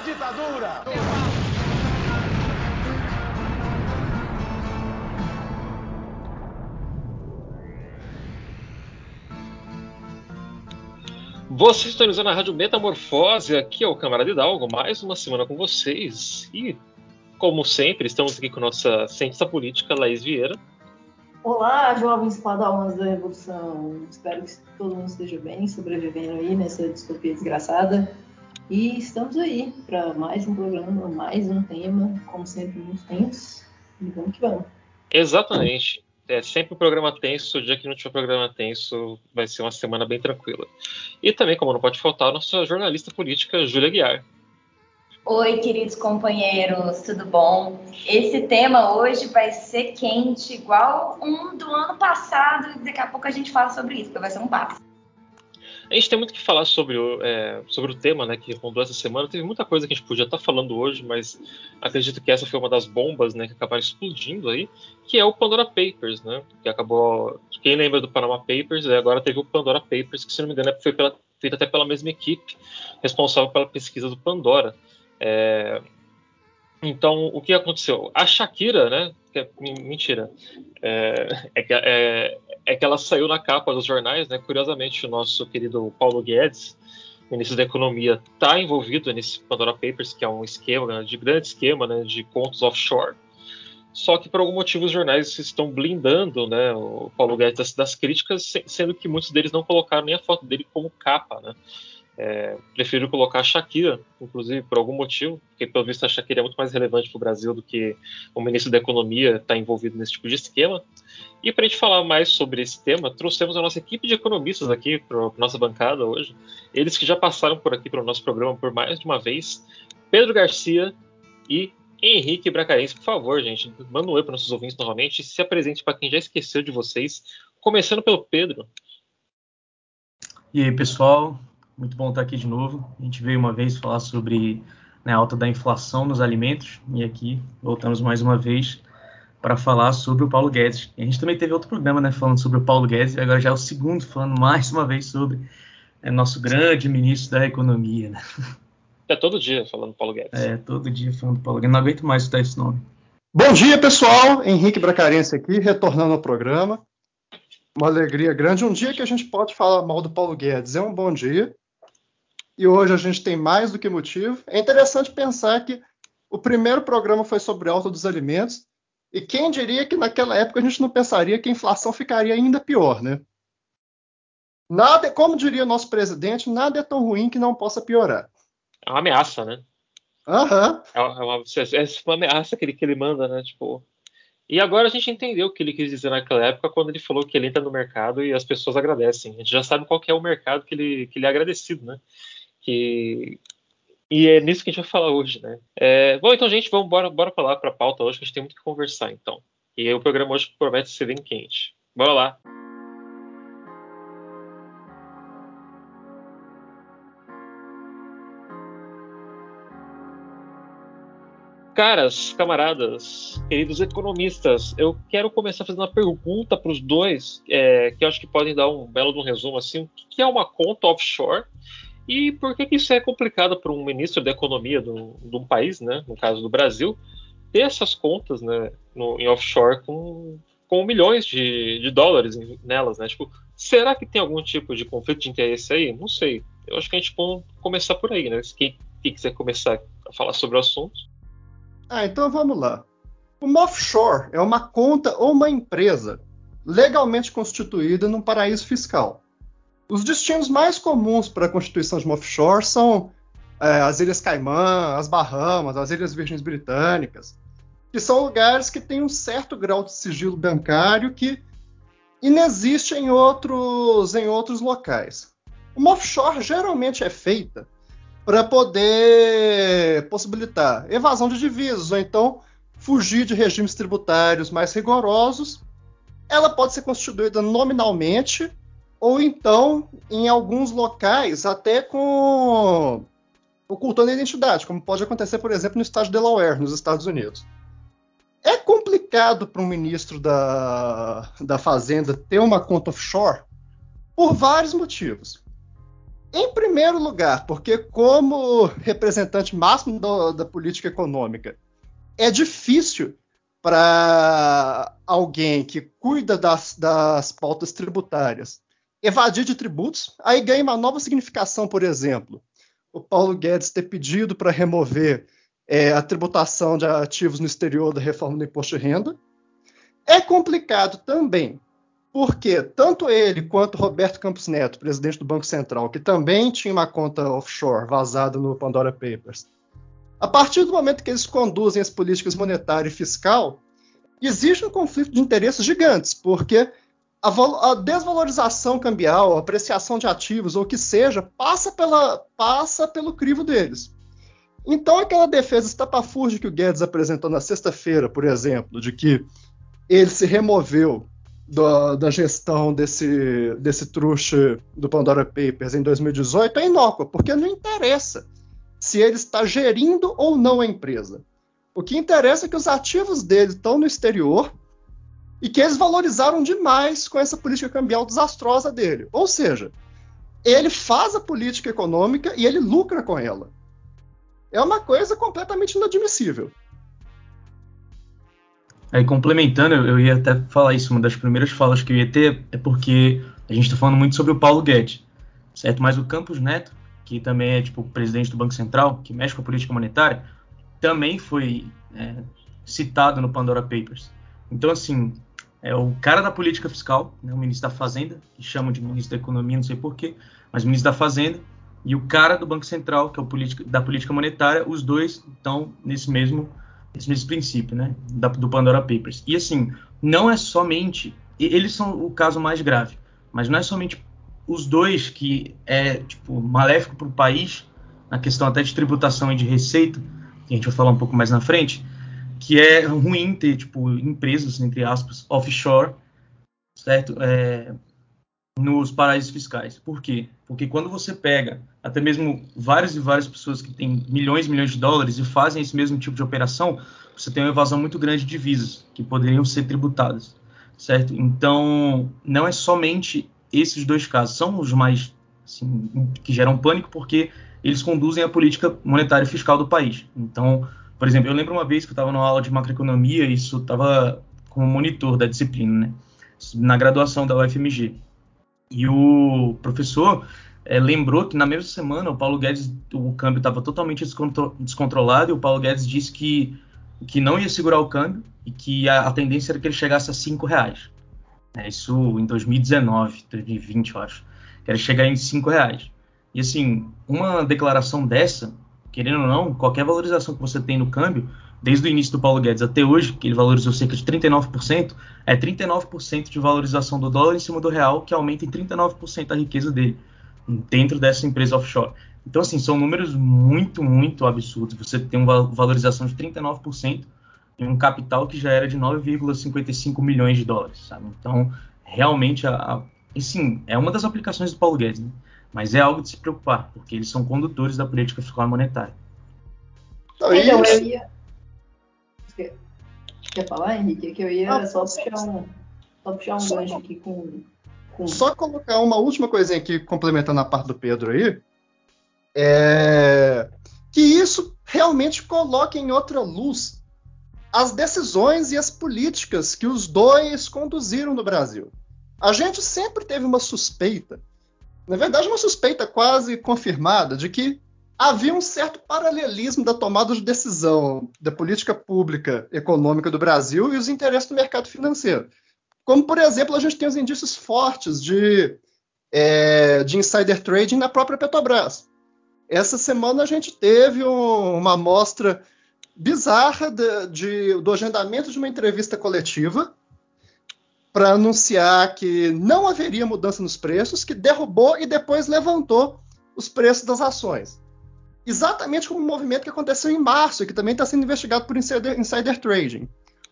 a ditadura! Você sintonizou na Rádio Metamorfose, aqui é o Camarada Hidalgo, mais uma semana com vocês. E, como sempre, estamos aqui com nossa cientista política, Laís Vieira. Olá, jovens padawans da Revolução. Espero que todo mundo esteja bem, sobrevivendo aí nessa distopia desgraçada. E estamos aí para mais um programa, mais um tema, como sempre, muito tenso. E vamos que vamos. Exatamente. É sempre um programa tenso. O dia que não tiver programa tenso, vai ser uma semana bem tranquila. E também, como não pode faltar, a nossa jornalista política, Júlia Guiar. Oi, queridos companheiros, tudo bom? Esse tema hoje vai ser quente, igual um do ano passado, e daqui a pouco a gente fala sobre isso, porque vai ser um passo. A gente tem muito que falar sobre o, é, sobre o tema né, que rondou essa semana. Teve muita coisa que a gente podia estar falando hoje, mas acredito que essa foi uma das bombas né, que acabaram explodindo aí, que é o Pandora Papers, né? Que acabou. Quem lembra do Panama Papers, é, agora teve o Pandora Papers, que se não me engano foi pela, feito até pela mesma equipe responsável pela pesquisa do Pandora. É, então, o que aconteceu? A Shakira, né? É, mentira. É, é, que, é, é, que ela saiu na capa dos jornais, né? Curiosamente, o nosso querido Paulo Guedes, ministro da Economia, está envolvido nesse Pandora Papers, que é um esquema, de grande esquema, né? De contos offshore. Só que por algum motivo os jornais estão blindando, né? O Paulo Guedes das, das críticas, sendo que muitos deles não colocaram nem a foto dele como capa, né? É, prefiro colocar a Shakira, inclusive, por algum motivo, porque pelo visto a Shakira é muito mais relevante para o Brasil do que o ministro da Economia está envolvido nesse tipo de esquema. E para a gente falar mais sobre esse tema, trouxemos a nossa equipe de economistas aqui para nossa bancada hoje. Eles que já passaram por aqui para o nosso programa por mais de uma vez. Pedro Garcia e Henrique Bracarense, por favor, gente, manda um oi para nossos ouvintes novamente e se apresente para quem já esqueceu de vocês, começando pelo Pedro. E aí, pessoal, muito bom estar aqui de novo. A gente veio uma vez falar sobre né, a alta da inflação nos alimentos e aqui voltamos mais uma vez para falar sobre o Paulo Guedes. E a gente também teve outro programa né, falando sobre o Paulo Guedes e agora já é o segundo falando mais uma vez sobre é, nosso grande ministro da Economia. Né? É todo dia falando Paulo Guedes. É, todo dia falando Paulo Guedes. Não aguento mais escutar esse nome. Bom dia, pessoal. Henrique Bracarense aqui, retornando ao programa. Uma alegria grande. Um dia que a gente pode falar mal do Paulo Guedes é um bom dia e hoje a gente tem mais do que motivo. É interessante pensar que o primeiro programa foi sobre alta dos alimentos, e quem diria que naquela época a gente não pensaria que a inflação ficaria ainda pior, né? Nada, como diria nosso presidente, nada é tão ruim que não possa piorar. É uma ameaça, né? Aham. É, uma, é uma ameaça que ele, que ele manda, né? Tipo, e agora a gente entendeu o que ele quis dizer naquela época quando ele falou que ele entra no mercado e as pessoas agradecem. A gente já sabe qual é o mercado que ele, que ele é agradecido, né? Que... E é nisso que a gente vai falar hoje, né? É... Bom, então, gente, vamos bora, bora falar para pauta hoje, que a gente tem muito que conversar, então. E o programa hoje promete ser bem quente. Bora lá! Caras, camaradas, queridos economistas, eu quero começar fazendo uma pergunta para os dois, é, que eu acho que podem dar um belo um resumo assim. O que é uma conta offshore e por que, que isso é complicado para um ministro da economia de um país, né, no caso do Brasil, ter essas contas né, no, em offshore com, com milhões de, de dólares nelas, né? Tipo, será que tem algum tipo de conflito de interesse aí? Não sei. Eu acho que a gente pode começar por aí, né? Quem, quem quiser começar a falar sobre o assunto. Ah, então vamos lá. Uma offshore é uma conta ou uma empresa legalmente constituída num paraíso fiscal. Os destinos mais comuns para a constituição de uma offshore são é, as Ilhas Caimã, as Bahamas, as Ilhas Virgens Britânicas, que são lugares que têm um certo grau de sigilo bancário que inexiste em outros, em outros locais. Uma offshore geralmente é feita para poder possibilitar evasão de divisas ou então fugir de regimes tributários mais rigorosos. Ela pode ser constituída nominalmente ou então, em alguns locais, até com ocultando a identidade, como pode acontecer, por exemplo, no estado de Delaware, nos Estados Unidos. É complicado para um ministro da,,, da Fazenda ter uma conta offshore por vários motivos. Em primeiro lugar, porque como representante máximo do, da política econômica, é difícil para alguém que cuida das, das pautas tributárias evadir de tributos, aí ganha uma nova significação, por exemplo, o Paulo Guedes ter pedido para remover é, a tributação de ativos no exterior da reforma do imposto de renda. É complicado também, porque tanto ele quanto Roberto Campos Neto, presidente do Banco Central, que também tinha uma conta offshore vazada no Pandora Papers, a partir do momento que eles conduzem as políticas monetária e fiscal, existe um conflito de interesses gigantes, porque a, a, desvalorização cambial, a apreciação de ativos, ou o que seja, passa, pela, passa pelo crivo deles. Então, aquela defesa estapafúrdia que o Guedes apresentou na sexta-feira, por exemplo, de que ele se removeu da, da, gestão desse, desse truste do Pandora Papers em 2018 é inócua, porque não interessa se ele está gerindo ou não a empresa. O que interessa é que os ativos dele estão no exterior e que eles valorizaram demais com essa política cambial desastrosa dele. Ou seja, ele faz a política econômica e ele lucra com ela. É uma coisa completamente inadmissível. Aí, complementando, eu ia até falar isso, uma das primeiras falas que eu ia ter é porque a gente está falando muito sobre o Paulo Guedes, certo? Mas o Campos Neto, que também é tipo presidente do Banco Central, que mexe com a política monetária, também foi é, citado no Pandora Papers. Então, assim, é o cara da política fiscal, né, o ministro da Fazenda, que chamam de ministro da Economia, não sei porquê, mas ministro da Fazenda, e o cara do Banco Central, que é o política, da política monetária, os dois estão nesse mesmo, nesse mesmo princípio, né, da, do Pandora Papers. E assim, não é somente, eles são o caso mais grave, mas não é somente os dois que é tipo maléfico para o país, na questão até de tributação e de receita, que a gente vai falar um pouco mais na frente, que é ruim ter tipo empresas entre aspas offshore, certo? É, nos paraísos fiscais. Por quê? Porque quando você pega até mesmo várias e várias pessoas que têm milhões e milhões de dólares e fazem esse mesmo tipo de operação, você tem uma evasão muito grande de divisas que poderiam ser tributadas, certo? Então, não é somente esses dois casos, são os mais assim, que geram pânico porque eles conduzem a política monetária e fiscal do país. Então, por exemplo, eu lembro uma vez que eu estava numa aula de macroeconomia e isso estava como monitor da disciplina, né? Na graduação da UFMG. E o professor é, lembrou que na mesma semana o Paulo Guedes, o câmbio estava totalmente descontrolado e o Paulo Guedes disse que, que não ia segurar o câmbio e que a, a tendência era que ele chegasse a cinco reais. É, isso em 2019, 2020, eu acho. Que era chegar em cinco reais. E assim, uma declaração dessa querendo ou não, qualquer valorização que você tem no câmbio, desde o início do Paulo Guedes até hoje, que ele valorizou cerca de 39%, é 39% de valorização do dólar em cima do real, que aumenta em 39% a riqueza dele, dentro dessa empresa offshore. Então, assim, são números muito, muito absurdos. Você tem uma valorização de 39% em um capital que já era de 9,55 milhões de dólares, sabe? Então, realmente, a, a, e sim, é uma das aplicações do Paulo Guedes, né? Mas é algo de se preocupar, porque eles são condutores da política fiscal e monetária. Então, então eu ia. Quer falar, Henrique? É que eu ia ah, só puxar um, só puxar um gancho aqui com, com, Só colocar uma última coisinha aqui, complementando a parte do Pedro aí. É que isso realmente coloca em outra luz as decisões e as políticas que os dois conduziram no Brasil. A gente sempre teve uma suspeita na verdade, uma suspeita quase confirmada de que havia um certo paralelismo da tomada de decisão da política pública econômica do Brasil e os interesses do mercado financeiro. Como, por exemplo, a gente tem os indícios fortes de, é, de insider trading na própria Petrobras. Essa semana a gente teve um, uma amostra bizarra de, de, do agendamento de uma entrevista coletiva para anunciar que não haveria mudança nos preços, que derrubou e depois levantou os preços das ações. Exatamente como o movimento que aconteceu em março, que também está sendo investigado por insider, insider trading.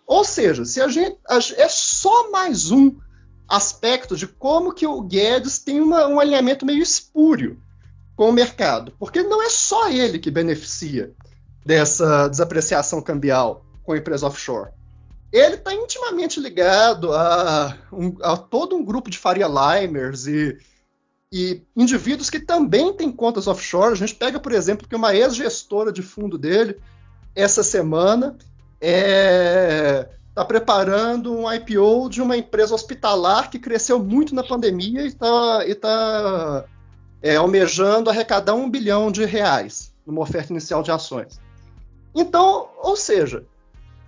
Ou seja, se a gente a, é só mais um aspecto de como que o Guedes tem uma, um alinhamento meio espúrio com o mercado, porque não é só ele que beneficia dessa desapreciação cambial com a empresa offshore ele está intimamente ligado a, um, a, todo um grupo de Faria Limers e e indivíduos que também têm contas offshore. A gente pega, por exemplo, que uma ex-gestora de fundo dele, essa semana, está é, tá preparando um IPO de uma empresa hospitalar que cresceu muito na pandemia e está tá, é, almejando arrecadar um bilhão de reais numa oferta inicial de ações. Então, ou seja,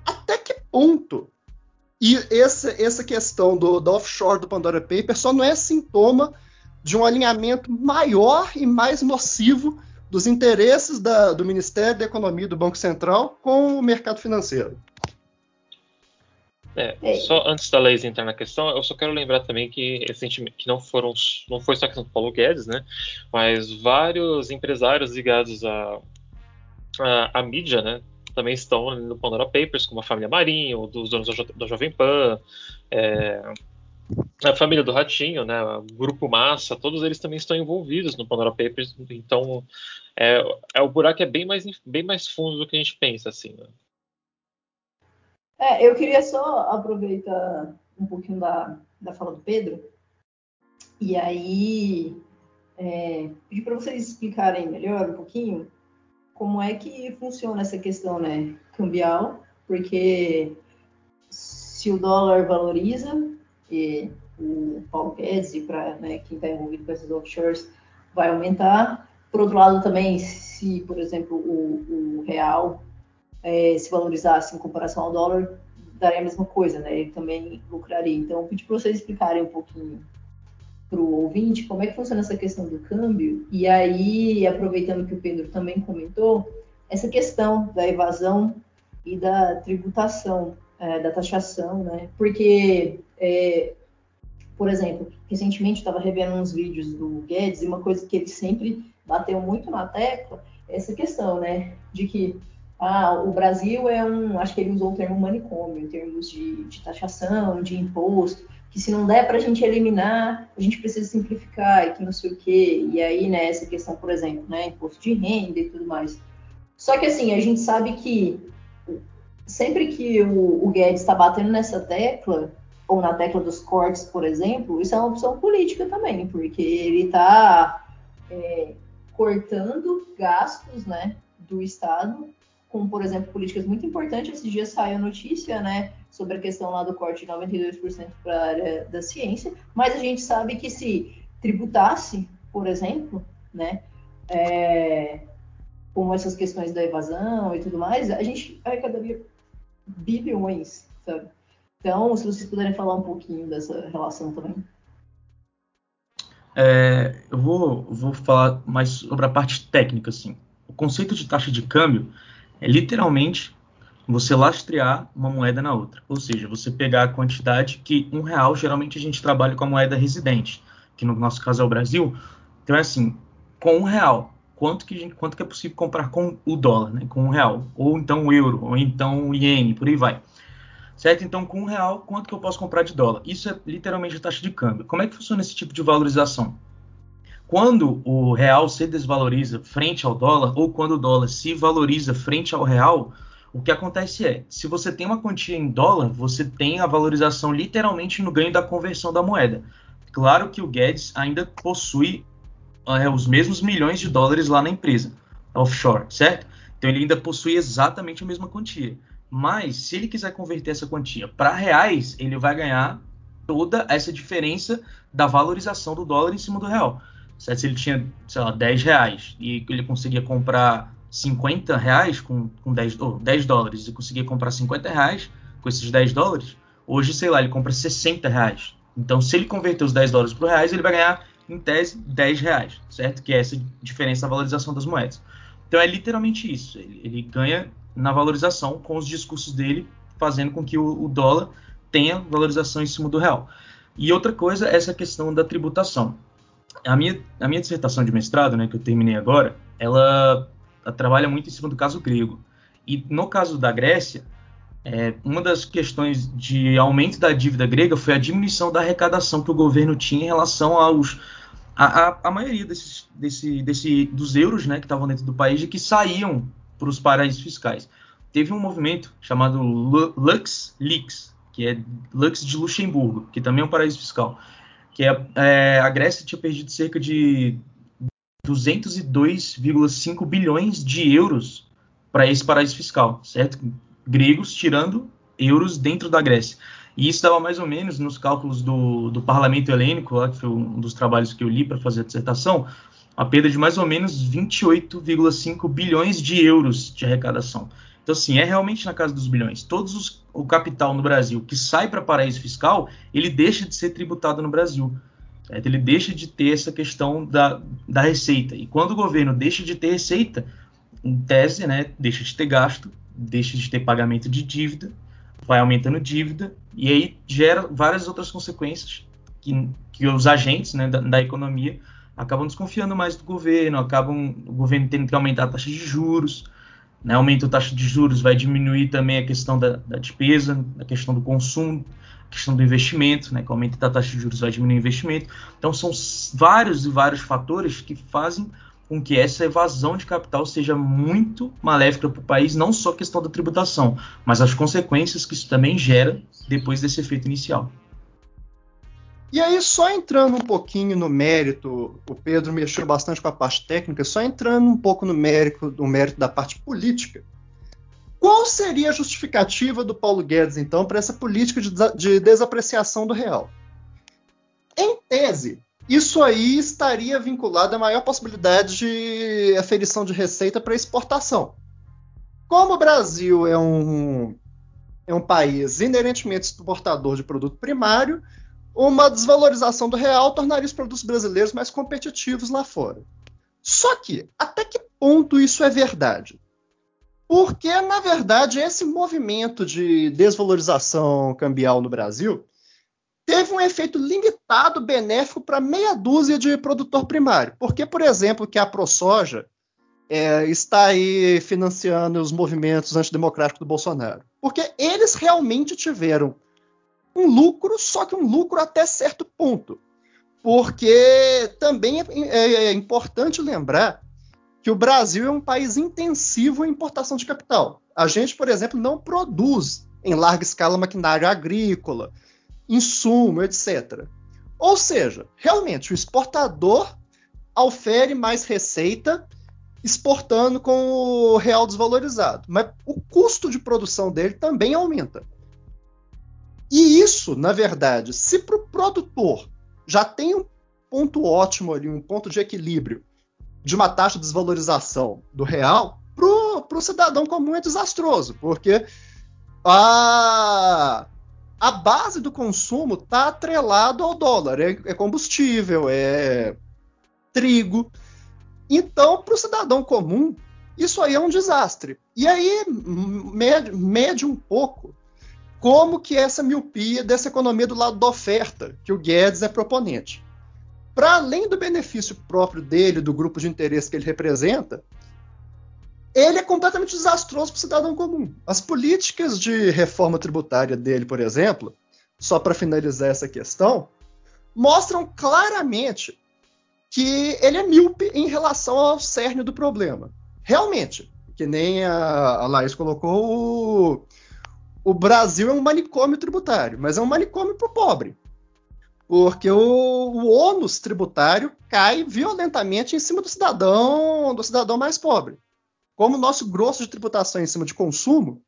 até que ponto e essa, essa questão do, do offshore do Pandora Paper só não é sintoma de um alinhamento maior e mais nocivo dos interesses da, do Ministério da Economia e do Banco Central com o mercado financeiro. É, só antes da Leis entrar na questão, eu só quero lembrar também que recentemente que não foram, não foi só a questão do Paulo Guedes, né? Mas vários empresários ligados à, à, à mídia, né? Também estão no Pandora Papers, como a família Marinho, dos donos da, jo, da Jovem Pan, é, a família do Ratinho, né, o Grupo Massa, todos eles também estão envolvidos no Pandora Papers, então é, é o buraco é bem mais, bem mais fundo do que a gente pensa, assim. Né? É, eu queria só aproveitar um pouquinho da, da fala do Pedro, e aí é, pedir para vocês explicarem melhor um pouquinho como é que funciona essa questão né, cambial, porque se o dólar valoriza, e o Paulo Guedes para né, quem está envolvido com esses offshores vai aumentar. Por outro lado, também, se, por exemplo, o, o real é, se valorizasse em comparação ao dólar, daria a mesma coisa, né? Ele também lucraria. Então, eu pedi para vocês explicarem um pouquinho para o ouvinte como é que funciona essa questão do câmbio. E aí, aproveitando que o Pedro também comentou, essa questão da evasão e da tributação é, da taxação, né? Porque, é, por exemplo, recentemente estava revendo uns vídeos do Guedes e uma coisa que ele sempre bateu muito na tecla é essa questão, né? De que ah, o Brasil é um, acho que ele usou o termo manicômio em termos de, de taxação, de imposto, que se não der para a gente eliminar, a gente precisa simplificar e que não sei o quê. E aí, né, essa questão, por exemplo, né, imposto de renda e tudo mais. Só que assim, a gente sabe que sempre que o, o Guedes está batendo nessa tecla, ou na tecla dos cortes, por exemplo, isso é uma opção política também, porque ele está é, cortando gastos né, do Estado, com, por exemplo, políticas muito importantes. Esses dias saiu notícia né, sobre a questão lá do corte de 92% para a área da ciência, mas a gente sabe que se tributasse, por exemplo, né, é, como essas questões da evasão e tudo mais, a gente arrecadaria bilhões, sabe? Então, se vocês puderem falar um pouquinho dessa relação também. É, eu vou, vou falar mais sobre a parte técnica, assim. O conceito de taxa de câmbio é literalmente você lastrear uma moeda na outra. Ou seja, você pegar a quantidade que um real, geralmente a gente trabalha com a moeda residente, que no nosso caso é o Brasil. Então é assim, com um real, quanto que, gente, quanto que é possível comprar com o dólar, né, com um real, ou então o euro, ou então o iene, por aí vai. Certo? Então, com um real, quanto que eu posso comprar de dólar? Isso é literalmente a taxa de câmbio. Como é que funciona esse tipo de valorização? Quando o real se desvaloriza frente ao dólar, ou quando o dólar se valoriza frente ao real, o que acontece é, se você tem uma quantia em dólar, você tem a valorização literalmente no ganho da conversão da moeda. Claro que o Guedes ainda possui é, os mesmos milhões de dólares lá na empresa, offshore, certo? Então ele ainda possui exatamente a mesma quantia. Mas se ele quiser converter essa quantia para reais, ele vai ganhar toda essa diferença da valorização do dólar em cima do real. Se ele tinha, sei lá, 10 reais e ele conseguia comprar 50 reais com, com 10, oh, 10 dólares e conseguia comprar 50 reais com esses 10 dólares, hoje, sei lá, ele compra 60 reais. Então, se ele converter os 10 dólares para reais, ele vai ganhar em tese, 10 reais, certo? Que é essa diferença da valorização das moedas. Então é literalmente isso. Ele, ele ganha na valorização com os discursos dele, fazendo com que o, o, dólar tenha valorização em cima do real. E outra coisa é essa questão da tributação. A minha, a minha dissertação de mestrado, né, que eu terminei agora, ela, ela trabalha muito em cima do caso grego. E no caso da Grécia, é, uma das questões de aumento da dívida grega foi a diminuição da arrecadação que o governo tinha em relação aos a, a, a maioria desses, desse, desse, dos euros né, que estavam dentro do país e que saíam para os paraísos fiscais. Teve um movimento chamado Lux Leaks, que é Lux de Luxemburgo, que também é um paraíso fiscal, que é, é, a Grécia tinha perdido cerca de 202,5 bilhões de euros para esse paraíso fiscal, certo? Gregos tirando euros dentro da Grécia. E isso dava mais ou menos, nos cálculos do, do parlamento helênico, lá, que foi um dos trabalhos que eu li para fazer a dissertação, a perda de mais ou menos 28,5 bilhões de euros de arrecadação. Então, assim, é realmente na casa dos bilhões. Todos os, o capital no Brasil que sai para paraíso fiscal, ele deixa de ser tributado no Brasil. Certo? Ele deixa de ter essa questão da, da receita. E quando o governo deixa de ter receita, em tese, né, deixa de ter gasto, deixa de ter pagamento de dívida, vai aumentando dívida, e aí gera várias outras consequências que, que os agentes né, da, da, economia acabam desconfiando mais do governo, acabam o governo tendo que aumentar a taxa de juros, né, aumenta a taxa de juros, vai diminuir também a questão da, da despesa, a questão do consumo, a questão do investimento, né, que aumenta a taxa de juros vai diminuir o investimento. Então são vários e vários fatores que fazem com que essa evasão de capital seja muito maléfica para o país, não só a questão da tributação, mas as consequências que isso também gera depois desse efeito inicial. E aí, só entrando um pouquinho no mérito, o Pedro mexeu bastante com a parte técnica, só entrando um pouco no mérito, no mérito da parte política. Qual seria a justificativa do Paulo Guedes, então, para essa política de, de desapreciação do real? Em tese, isso aí estaria vinculado à maior possibilidade de aferição de receita para exportação. Como o Brasil é um, é um país inerentemente exportador de produto primário, uma desvalorização do real tornaria os produtos brasileiros mais competitivos lá fora. Só que, até que ponto isso é verdade? Porque, na verdade, esse movimento de desvalorização cambial no Brasil teve um efeito limitado benéfico para meia dúzia de produtor primário. Porque, por exemplo, que a ProSoja é, está aí financiando os movimentos antidemocráticos do Bolsonaro? Porque eles realmente tiveram um lucro, só que um lucro até certo ponto. Porque também é, é, é importante lembrar que o Brasil é um país intensivo em importação de capital. A gente, por exemplo, não produz em larga escala maquinário agrícola, insumo, etc. Ou seja, realmente o exportador ofere mais receita exportando com o real desvalorizado, mas o custo de produção dele também aumenta. E isso, na verdade, se para o produtor já tem um ponto ótimo ali, um ponto de equilíbrio de uma taxa de desvalorização do real, para o cidadão comum é desastroso, porque a, a base do consumo está atrelado ao dólar. É, é, combustível, é trigo. Então, para o cidadão comum, isso aí é um desastre. E aí mede, mede um pouco como que essa miopia dessa economia do lado da oferta, que o Guedes é proponente. Para além do benefício próprio dele, do grupo de interesse que ele representa, ele é completamente desastroso para o cidadão comum. As políticas de reforma tributária dele, por exemplo, só para finalizar essa questão, mostram claramente que ele é míope em relação ao cerne do problema. Realmente, que nem a, a Laís colocou, o, Brasil é um manicômio tributário, mas é um manicômio para o pobre. Porque o, o ônus tributário cai violentamente em cima do cidadão, do cidadão mais pobre como o nosso grosso de tributação é em cima de consumo,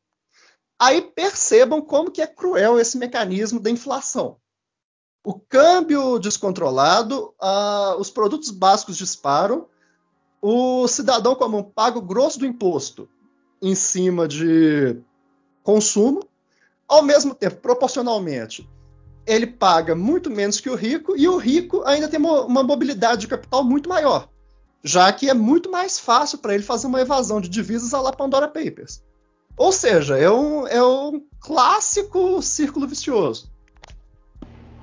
aí percebam como que é cruel esse mecanismo da inflação. O câmbio descontrolado, os produtos básicos disparam, o cidadão comum paga o grosso do imposto em cima de consumo, ao mesmo tempo, proporcionalmente, ele paga muito menos que o rico e o rico ainda tem uma mobilidade de capital muito maior já que é muito mais fácil para ele fazer uma evasão de divisas à la Pandora Papers. Ou seja, é um, é um clássico círculo vicioso.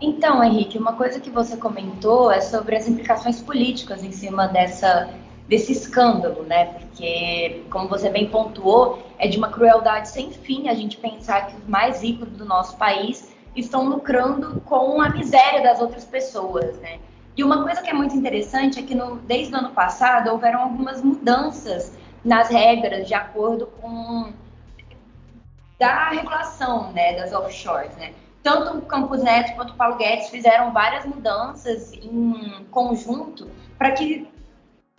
Então, Henrique, uma coisa que você comentou é sobre as implicações políticas em cima dessa, desse escândalo, né? Porque, como você bem pontuou, é de uma crueldade sem fim a gente pensar que os mais ricos do nosso país estão lucrando com a miséria das outras pessoas, né? E uma coisa que é muito interessante é que no, desde o ano passado houveram algumas mudanças nas regras de acordo com da regulação né, das offshores. Né? tanto o Campos Neto quanto o Paulo Guedes fizeram várias mudanças em conjunto para que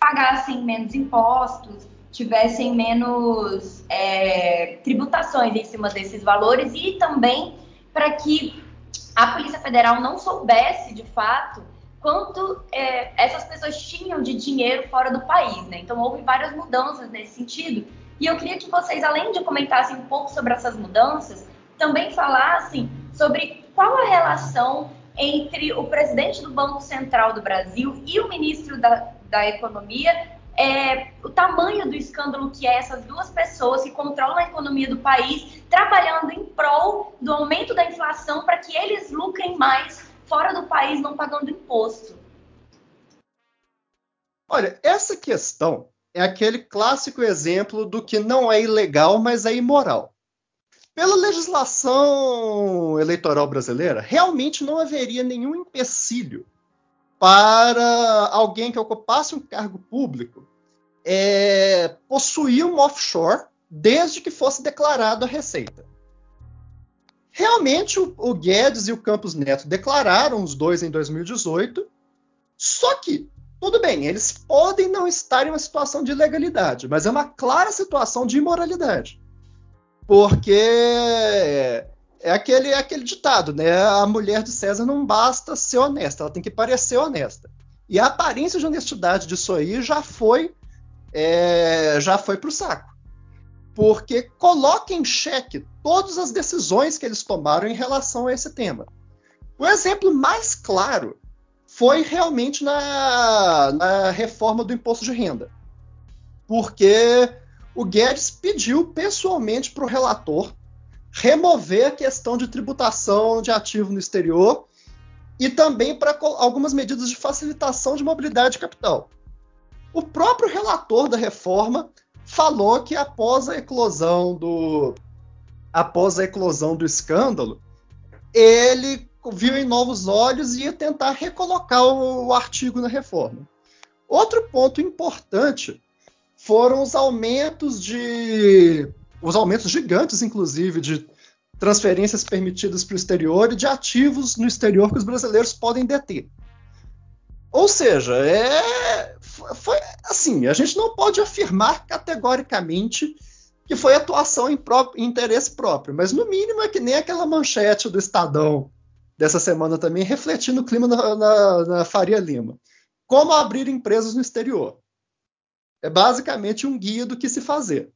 pagassem menos impostos, tivessem menos é, tributações em cima desses valores e também para que a Polícia Federal não soubesse de fato quanto é, essas pessoas tinham de dinheiro fora do país, né? Então houve várias mudanças nesse sentido. E eu queria que vocês, além de comentassem um pouco sobre essas mudanças, também falassem sobre qual a relação entre o presidente do Banco Central do Brasil e o ministro da, da Economia, é, o tamanho do escândalo que é essas duas pessoas que controlam a economia do país, trabalhando em prol do aumento da inflação para que eles lucrem mais fora do país, não pagando imposto. Olha, essa questão é aquele clássico exemplo do que não é ilegal, mas é imoral. Pela legislação eleitoral brasileira, realmente não haveria nenhum empecilho para alguém que ocupasse um cargo público é, possuir um offshore desde que fosse declarado a receita. Realmente, o, o Guedes e o Campos Neto declararam os dois em 2018, só que, tudo bem, eles podem não estar em uma situação de ilegalidade, mas é uma clara situação de imoralidade. Porque é aquele, é aquele ditado, né? A mulher de César não basta ser honesta, ela tem que parecer honesta. E a aparência de honestidade disso aí já foi é, já foi para o saco. Porque coloca em xeque todas as decisões que eles tomaram em relação a esse tema. O exemplo mais claro foi realmente na, na reforma do imposto de renda. Porque o Guedes pediu pessoalmente para o relator remover a questão de tributação de ativo no exterior e também para algumas medidas de facilitação de mobilidade de capital. O próprio relator da reforma falou que após a eclosão do após a eclosão do escândalo, ele viu em novos olhos e ia tentar recolocar o, o artigo na reforma. Outro ponto importante foram os aumentos de os aumentos gigantes, inclusive, de transferências permitidas para o exterior e de ativos no exterior que os brasileiros podem deter. Ou seja, é, foi assim, a gente não pode afirmar categoricamente que foi atuação em, em interesse próprio, mas no mínimo é que nem aquela manchete do Estadão dessa semana também, refletindo o clima na, na, na Faria Lima. Como abrir empresas no exterior. É basicamente um guia do que se fazer.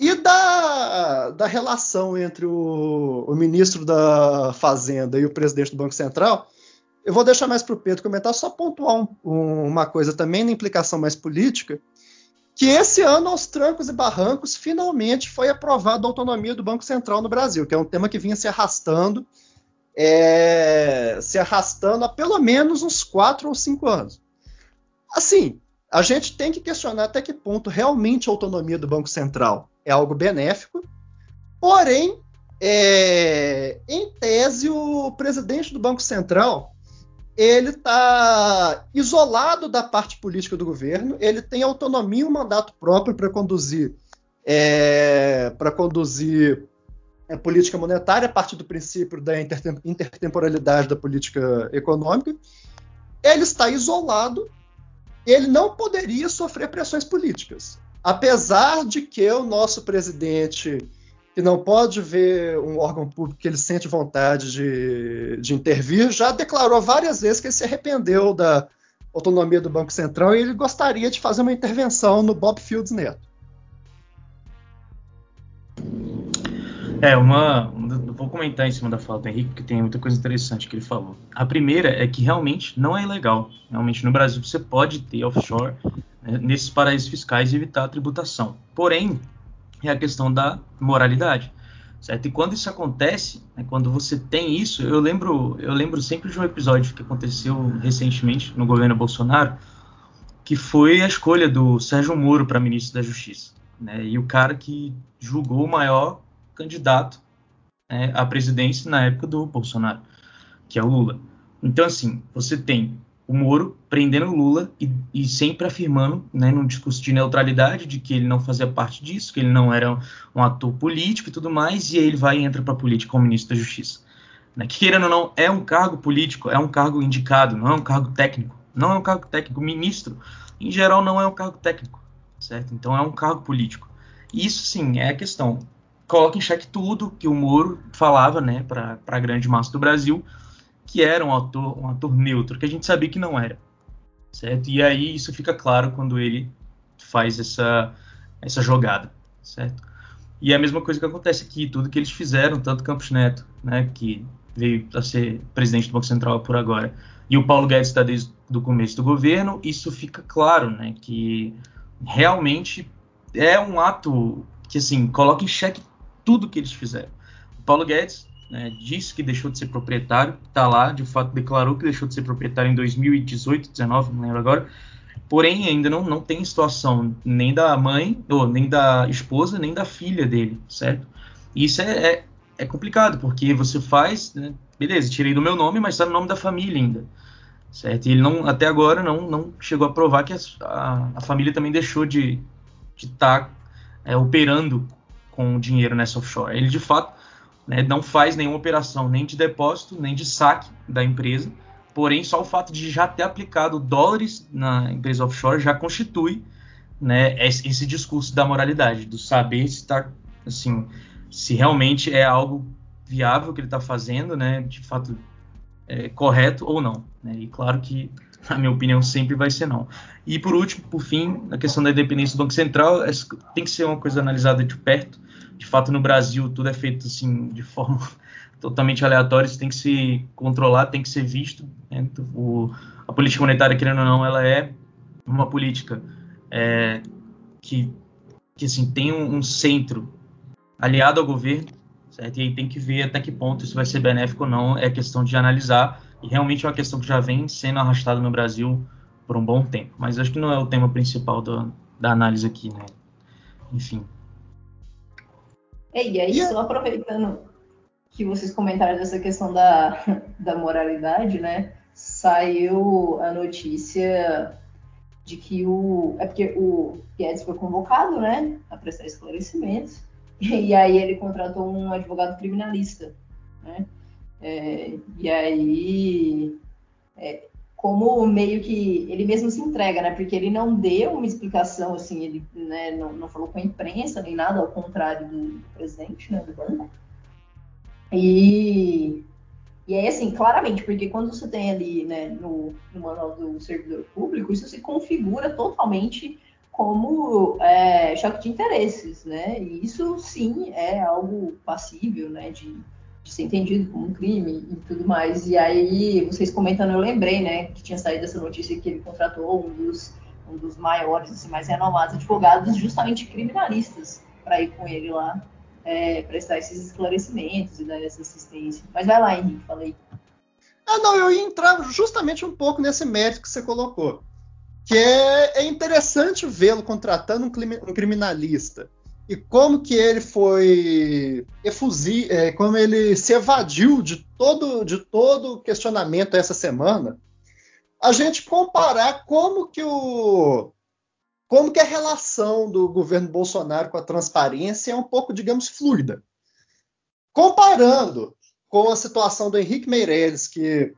E da, da relação entre o, o, ministro da Fazenda e o presidente do Banco Central, eu vou deixar mais para o Pedro comentar, só pontuar um, um, uma coisa também na implicação mais política, que esse ano, aos trancos e barrancos, finalmente foi aprovada a autonomia do Banco Central no Brasil, que é um tema que vinha se arrastando, é, se arrastando há pelo menos uns quatro ou cinco anos. Assim, a gente tem que questionar até que ponto realmente a autonomia do Banco Central é algo benéfico, porém, é, em tese, o presidente do Banco Central ele está isolado da parte política do governo, ele tem autonomia e um mandato próprio para conduzir é, para conduzir a política monetária a partir do princípio da intertemporalidade da política econômica. Ele está isolado, ele não poderia sofrer pressões políticas. Apesar de que o nosso presidente que não pode ver um órgão público que ele sente vontade de, de intervir, já declarou várias vezes que ele se arrependeu da autonomia do Banco Central e ele gostaria de fazer uma intervenção no Bob Fields Neto. É, uma. Vou comentar em cima da fala do Henrique, porque tem muita coisa interessante que ele falou. A primeira é que realmente não é ilegal. Realmente no Brasil você pode ter offshore né, nesses paraísos fiscais e evitar a tributação. Porém, é a questão da moralidade, certo? E quando isso acontece, né, quando você tem isso, eu lembro, eu lembro sempre de um episódio que aconteceu recentemente no governo Bolsonaro, que foi a escolha do Sérgio Moro para ministro da Justiça, né? E o cara que julgou o maior candidato né, à presidência na época do Bolsonaro, que é o Lula. Então, assim, você tem o Moro prendendo o Lula e, e, sempre afirmando, né, num discurso de neutralidade, de que ele não fazia parte disso, que ele não era um ator político e tudo mais, e aí ele vai e entra para a política como ministro da Justiça. Né? Que querendo ou não, é um cargo político, é um cargo indicado, não é um cargo técnico. Não é um cargo técnico. Ministro, em geral, não é um cargo técnico, certo? Então é um cargo político. Isso sim é a questão. Coloca em xeque tudo que o Moro falava, né, para a grande massa do Brasil, que era um ator, um ator neutro, que a gente sabia que não era, certo? E aí isso fica claro quando ele faz essa essa jogada, certo? E é a mesma coisa que acontece aqui, tudo que eles fizeram, tanto Campos Neto, né, que veio a ser presidente do Banco Central por agora, e o Paulo Guedes está desde o começo do governo, isso fica claro, né, que realmente é um ato que, assim, coloca em xeque tudo que eles fizeram. O Paulo Guedes né, disse que deixou de ser proprietário, está lá, de fato declarou que deixou de ser proprietário em 2018, 19, não lembro agora, porém ainda não, não tem situação nem da mãe, ou nem da esposa, nem da filha dele, certo? Isso é, é, é complicado, porque você faz, né, beleza, tirei do meu nome, mas está no nome da família ainda, certo? E ele não, até agora não, não chegou a provar que a, a, a família também deixou de estar tá, é, operando com dinheiro nessa offshore. Ele, de fato, né, não faz nenhuma operação nem de depósito, nem de saque da empresa, Porém, só o fato de já ter aplicado dólares na empresa offshore já constitui né, esse discurso da moralidade, do saber se está assim, se realmente é algo viável que ele está fazendo, né, de fato é, correto ou não. Né? E claro que, na minha opinião, sempre vai ser não. E por último, por fim, a questão da independência do Banco Central tem que ser uma coisa analisada de perto. De fato, no Brasil, tudo é feito assim de forma totalmente aleatórios, tem que se controlar, tem que ser visto. Né? O, a política monetária, querendo ou não, ela é uma política é, que, que assim, tem um, um, centro aliado ao governo, certo? E aí tem que ver até que ponto isso vai ser benéfico ou não, é questão de analisar, e realmente é uma questão que já vem sendo arrastada no Brasil por um bom tempo, mas acho que não é o tema principal do, da análise aqui, né? Enfim. E aí, só aproveitando que vocês comentaram dessa questão da, da moralidade, né? Saiu a notícia de que o. É porque o Guedes foi convocado, né? A prestar esclarecimentos. E aí ele contratou um advogado criminalista, né? É, e aí. É, como meio que ele mesmo se entrega, né? Porque ele não deu uma explicação, assim, ele né, não, não falou com a imprensa nem nada, ao contrário do, do presidente né, do banco. E, e aí, assim, claramente, porque quando você tem ali né, no, no manual do servidor público, isso se configura totalmente como é, choque de interesses, né? E isso sim é algo passível, né, de, ser entendido como um crime e tudo mais. E aí, vocês comentando, eu lembrei, né, que tinha saído essa notícia que ele contratou um dos, um dos maiores, assim, mais renomados advogados, justamente criminalistas, para ir com ele lá é, prestar esses esclarecimentos e dar essa assistência. Mas vai lá, Henrique, falei. Ah, não, eu ia entrar justamente um pouco nesse mérito que você colocou. Que é, é interessante vê-lo contratando um, um, criminalista. E como que ele foi efusi, é, como ele se evadiu de todo de todo questionamento essa semana. A gente comparar como que o como que a relação do governo Bolsonaro com a transparência é um pouco, digamos, fluida. Comparando com a situação do Henrique Meirelles, que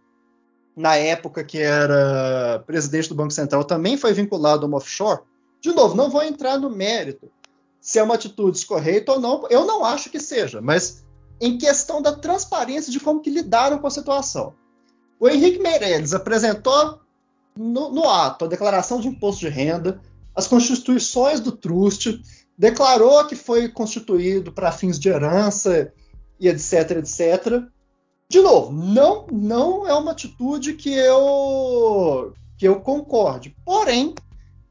na época que era presidente do Banco Central também foi vinculado a uma offshore, de novo, não vou entrar no mérito se é uma atitude correta ou não, eu não acho que seja, mas em questão da transparência de como que lidaram com a situação. O Henrique Meirelles apresentou no, no ato a declaração de imposto de renda, as constituições do trust, declarou que foi constituído para fins de herança e etc, etc. De novo, não, não é uma atitude que eu que eu concorde. Porém,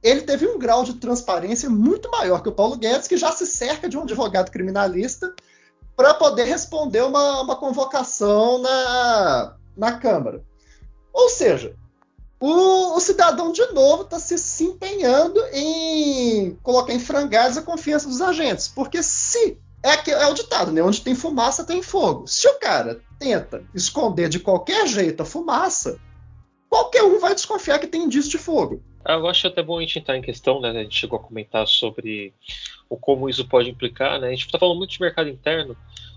ele teve um grau de transparência muito maior que o Paulo Guedes, que já se cerca de um advogado criminalista para poder responder uma, uma convocação na, na Câmara. Ou seja, o, o cidadão de novo está se, se, empenhando em colocar em frangalhos a confiança dos agentes. Porque se. É, que, é o ditado, né? Onde tem fumaça, tem fogo. Se o cara tenta esconder de qualquer jeito a fumaça, qualquer um vai desconfiar que tem indício de fogo. Eu acho até bom a gente entrar em questão, né? A gente chegou a comentar sobre o como isso pode implicar, né? A gente está falando muito de mercado interno,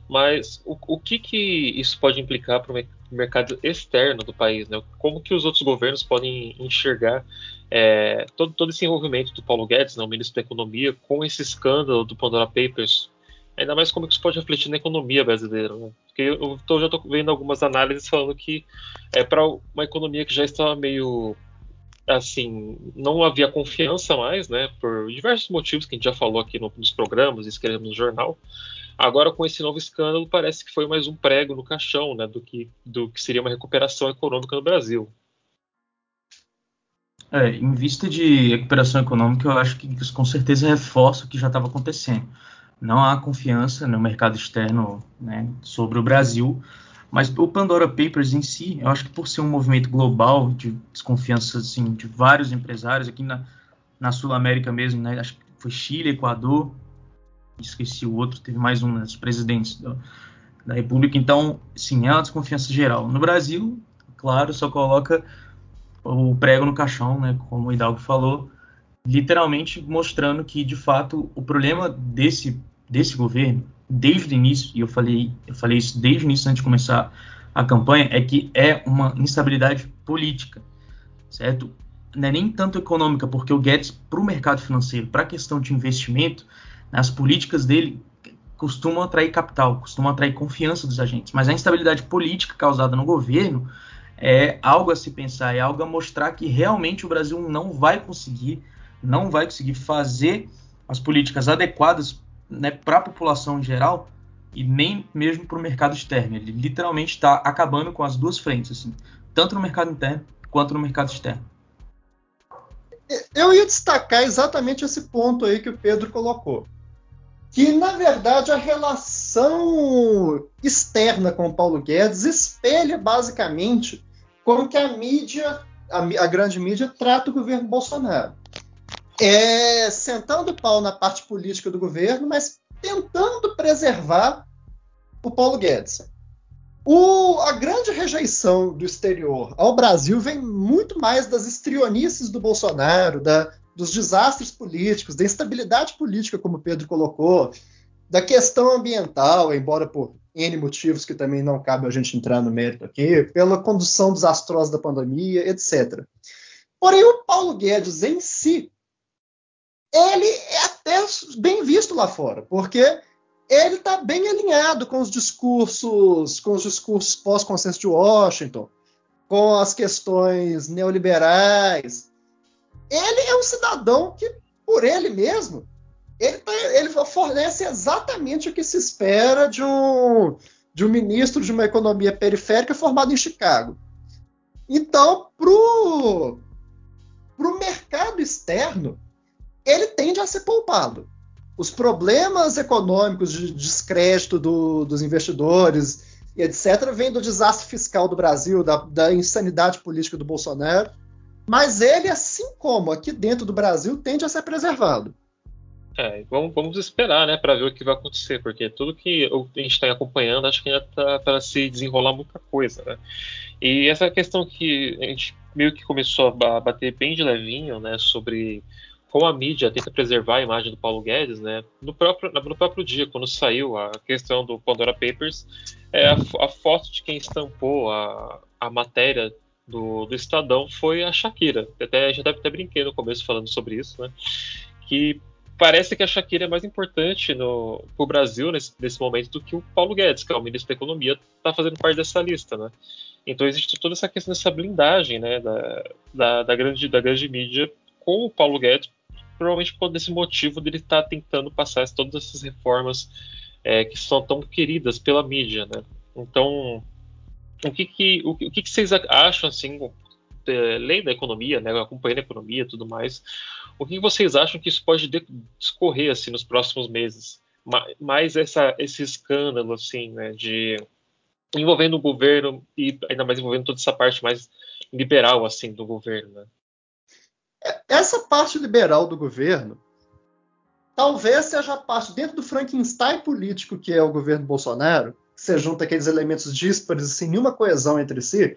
Mas o, o que, que isso pode implicar para o mercado externo do país? Né? Como que os outros governos podem enxergar é, todo, todo esse envolvimento do Paulo Guedes, né, o ministro da Economia, com esse escândalo do Pandora Papers? Ainda mais como isso pode refletir na economia brasileira. Né? Porque eu tô, já estou vendo algumas análises falando que é para uma economia que já estava meio assim, não havia confiança mais, né, por diversos motivos que a gente já falou aqui no, nos programas, escrevemos no jornal. Agora, com esse novo escândalo, parece que foi mais um prego no caixão, né, do que, do que seria uma recuperação econômica no Brasil. É, em vista de recuperação econômica, eu acho que isso com certeza reforça o que já estava acontecendo. Não há confiança no mercado externo né, sobre o Brasil, mas o Pandora Papers em si, eu acho que por ser um movimento global de desconfiança assim, de vários empresários, aqui na, na Sul América mesmo, né, acho que foi Chile, Equador, esqueci o outro, teve mais um né, dos presidentes da, da República, então, sim, é uma desconfiança geral. No Brasil, claro, só coloca o prego no caixão, né, como o Hidalgo falou, literalmente mostrando que, de fato, o problema desse, desse governo, desde o início, e eu falei, eu falei isso desde o início antes de começar a campanha, é que é uma instabilidade política, certo? Não é nem tanto econômica, porque o Guedes, para o mercado financeiro, para a questão de investimento, as políticas dele costumam atrair capital, costumam atrair confiança dos agentes, mas a instabilidade política causada no governo é algo a se pensar, é algo a mostrar que realmente o Brasil não vai conseguir, não vai conseguir fazer as políticas adequadas né, para a população em geral e nem mesmo para o mercado externo. Ele literalmente está acabando com as duas frentes, assim, tanto no mercado interno quanto no mercado externo. Eu ia destacar exatamente esse ponto aí que o Pedro colocou que na verdade a relação externa com o Paulo Guedes espelha basicamente como que a mídia, a, a grande mídia, trata o governo Bolsonaro. É, sentando o pau na parte política do governo, mas tentando preservar o Paulo Guedes. O, a grande rejeição do exterior ao Brasil vem muito mais das estrionices do Bolsonaro, da, dos desastres políticos, da instabilidade política, como o Pedro colocou, da questão ambiental, embora por N motivos que também não cabe a gente entrar no mérito aqui, pela condução desastrosa da pandemia, etc. Porém, o Paulo Guedes em si, ele é até bem visto lá fora, porque ele está bem alinhado com os discursos, com os discursos pós-consenso de Washington, com as questões neoliberais, ele é um cidadão que, por ele mesmo, ele, tá, ele fornece exatamente o que se espera de um, de um ministro de uma economia periférica formado em Chicago. Então, para o mercado externo, ele tende a ser poupado. Os problemas econômicos de descrédito do, dos investidores e etc. vêm do desastre fiscal do Brasil, da, da insanidade política do Bolsonaro mas ele, assim como aqui dentro do Brasil, tende a ser preservado. É, vamos, vamos esperar, né, para ver o que vai acontecer, porque tudo que a gente está acompanhando, acho que ainda está para se desenrolar muita coisa, né? E essa questão que a gente meio que começou a bater bem de levinho, né, sobre como a mídia tenta preservar a imagem do Paulo Guedes, né? No próprio, no próprio dia, quando saiu a questão do Pandora Papers, é, a, a foto de quem estampou a, a matéria do, do Estadão foi a Shakira. Até, já até brinquei no começo falando sobre isso, né? Que parece que a Shakira é mais importante no o Brasil nesse, nesse momento do que o Paulo Guedes, que é o ministro da Economia, está fazendo parte dessa lista, né? Então existe toda essa questão dessa blindagem, né, da, da, da grande da grande mídia com o Paulo Guedes, provavelmente por esse motivo dele estar tá tentando passar todas essas reformas é, que são tão queridas pela mídia, né? Então o que que, o, o que, que vocês acham, assim, é, lei da economia, né, acompanhando a economia e tudo mais, o que vocês acham que isso pode discorrer, assim, nos próximos meses? Mais essa, esse escândalo, assim, né, de envolvendo o governo e ainda mais envolvendo toda essa parte mais liberal, assim, do governo, né? Essa parte liberal do governo talvez seja a parte dentro do Frankenstein político que é o governo Bolsonaro, você junta aqueles elementos díspares sem nenhuma coesão entre si,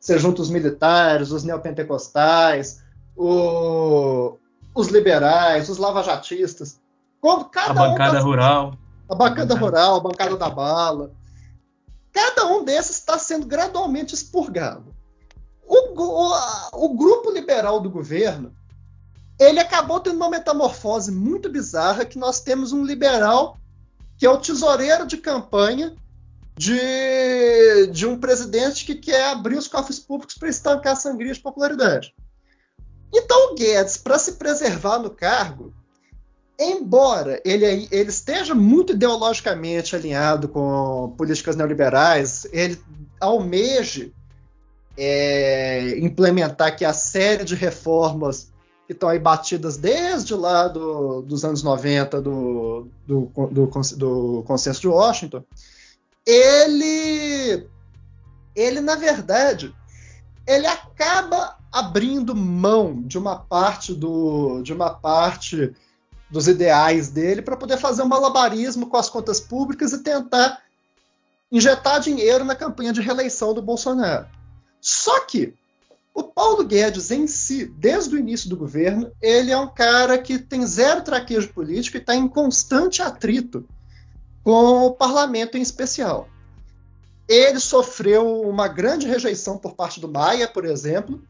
você junta os militares, os neopentecostais, o, os liberais, os lavajatistas. Quando cada a bancada um tá, rural. A bancada rural, a bancada da bala. Cada um desses está sendo gradualmente expurgado. O, o, o grupo liberal do governo ele acabou tendo uma metamorfose muito bizarra que nós temos um liberal que é o tesoureiro de campanha de, de um presidente que quer abrir os cofres públicos para estancar a sangria de popularidade. Então o Guedes, para se preservar no cargo, embora ele, ele, esteja muito ideologicamente alinhado com políticas neoliberais, ele almeje é, implementar aqui a série de reformas que estão aí batidas desde lá do, dos anos 90 do, do, do, do consenso de Washington, ele, ele na verdade, ele acaba abrindo mão de uma parte do, de uma parte dos ideais dele para poder fazer um malabarismo com as contas públicas e tentar injetar dinheiro na campanha de reeleição do Bolsonaro. Só que o Paulo Guedes em si, desde o início do governo, ele é um cara que tem zero traquejo político e está em constante atrito com o parlamento em especial. Ele sofreu uma grande rejeição por parte do Maia, por exemplo,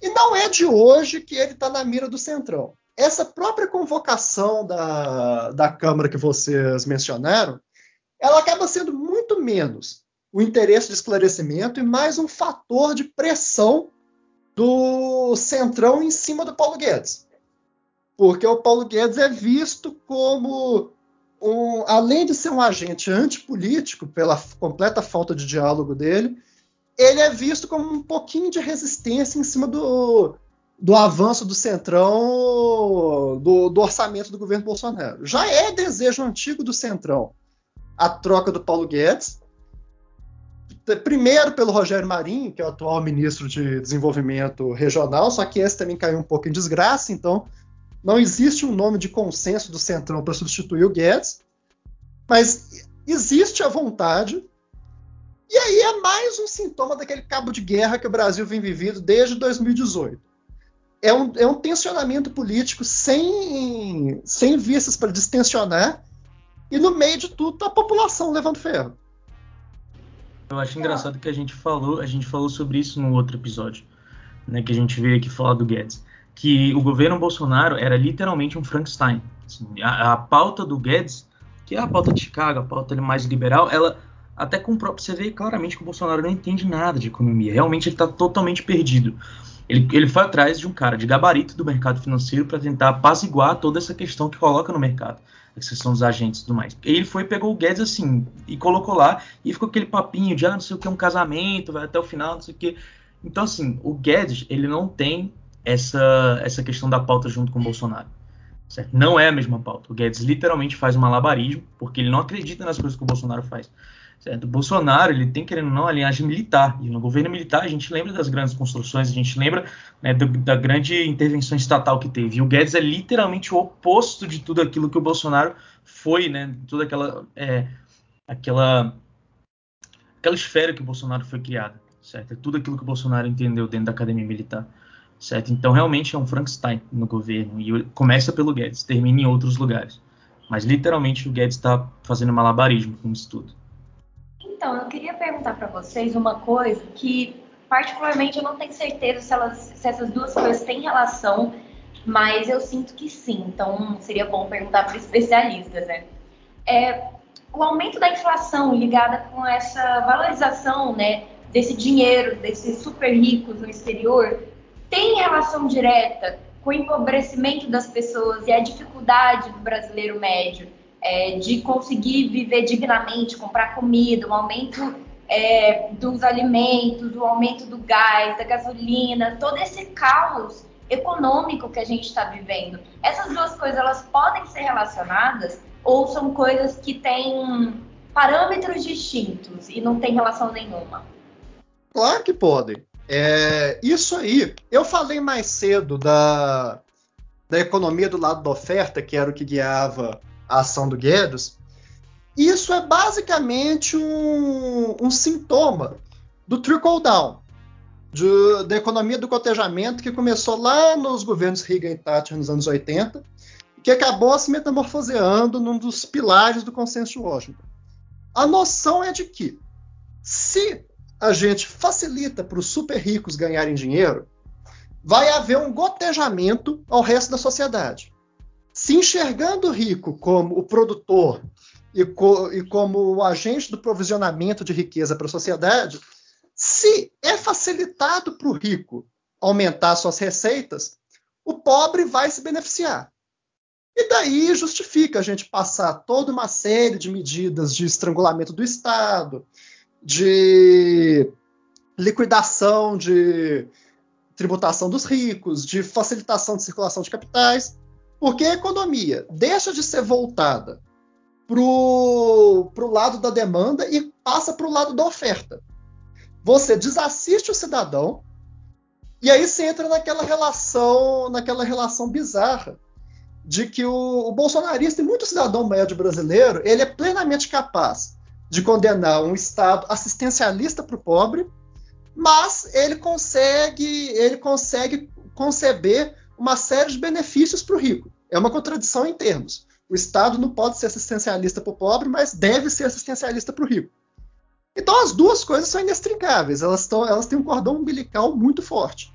e não é de hoje que ele está na mira do Centrão. Essa própria convocação da, da Câmara que vocês mencionaram, ela acaba sendo muito menos o interesse de esclarecimento e mais um fator de pressão do Centrão em cima do Paulo Guedes. Porque o Paulo Guedes é visto como, um, além de ser um agente antipolítico, pela completa falta de diálogo dele, ele é visto como um pouquinho de resistência em cima do, do avanço do Centrão, do, do, orçamento do governo Bolsonaro. Já é desejo antigo do Centrão a troca do Paulo Guedes, primeiro pelo Rogério Marinho, que é o atual ministro de Desenvolvimento Regional, só que esse também caiu um pouco em desgraça, então não existe um nome de consenso do Centrão para substituir o Guedes, mas existe a vontade. E aí é mais um sintoma daquele cabo de guerra que o Brasil vem vivendo desde 2018. É um, é um tensionamento político sem, sem vistas para distensionar, e no meio de tudo a população levando ferro. Eu acho engraçado que a gente falou, a gente falou sobre isso no outro episódio, né, que a gente veio aqui falar do Guedes, que o governo Bolsonaro era literalmente um Frankenstein. Assim, a, a, pauta do Guedes, que é a pauta de Chicago, a pauta mais liberal, ela até com você vê claramente que o Bolsonaro não entende nada de economia. Realmente ele está totalmente perdido. Ele, ele foi atrás de um cara de gabarito do mercado financeiro para tentar apaziguar toda essa questão que coloca no mercado que são os agentes e tudo mais. Ele foi pegou o Guedes assim e colocou lá e ficou aquele papinho de ah, não sei o que um casamento, vai até o final, não sei o que. Então assim, o Guedes ele não tem essa essa questão da pauta junto com o Bolsonaro. Certo? Não é a mesma pauta. O Guedes literalmente faz um malabarismo porque ele não acredita nas coisas que o Bolsonaro faz. Certo? O Bolsonaro ele tem, querendo ou não, a linhagem militar. E no governo militar a gente lembra das grandes construções, a gente lembra né, do, da grande intervenção estatal que teve. E o Guedes é literalmente o oposto de tudo aquilo que o Bolsonaro foi, né? Toda aquela, é, aquela, aquela esfera que o Bolsonaro foi criada. Certo? É tudo aquilo que o Bolsonaro entendeu dentro da academia militar. Certo? Então realmente é um Frankenstein no governo. E começa pelo Guedes, termina em outros lugares. Mas literalmente o Guedes está fazendo malabarismo com isso tudo. Então, eu queria perguntar para vocês uma coisa que, particularmente, eu não tenho certeza se, elas, se essas duas coisas têm relação, mas eu sinto que sim. Então, seria bom perguntar para especialistas, né? É, o aumento da inflação ligada com essa valorização, né, desse dinheiro, desses super ricos no exterior, tem relação direta com o empobrecimento das pessoas e a dificuldade do brasileiro médio é, de conseguir viver dignamente, comprar comida, o aumento é, dos alimentos, o aumento do gás, da gasolina, todo esse caos econômico que a gente está vivendo. Essas duas coisas elas podem ser relacionadas ou são coisas que têm parâmetros distintos e não tem relação nenhuma? Claro que podem. É, isso aí, eu falei mais cedo da, da economia do lado da oferta, que era o que guiava a ação do Guedes, isso é basicamente um, um sintoma do trickle down, de, da economia do cotejamento que começou lá nos governos Reagan e Thatcher nos anos 80, que acabou se metamorfoseando num dos pilares do consenso de Washington. A noção é de que, se a gente facilita para os super ricos ganharem dinheiro, vai haver um gotejamento ao resto da sociedade. Se enxergando rico como o produtor e, co e como o agente do provisionamento de riqueza para a sociedade, se é facilitado para o rico aumentar suas receitas, o pobre vai se beneficiar. E daí justifica a gente passar toda uma série de medidas de estrangulamento do Estado, de liquidação de tributação dos ricos, de facilitação de circulação de capitais, porque a economia deixa de ser voltada para o lado da demanda e passa para o lado da oferta. Você desassiste o cidadão e aí você entra naquela relação, naquela relação bizarra de que o, o bolsonarista e muito cidadão médio brasileiro ele é plenamente capaz de condenar um Estado assistencialista para o pobre, mas ele consegue, ele consegue conceber uma série de benefícios para o rico. É uma contradição em termos. O Estado não pode ser assistencialista para o pobre, mas deve ser assistencialista para o rico. Então as duas coisas são inextricáveis, elas, tão, elas têm um cordão umbilical muito forte.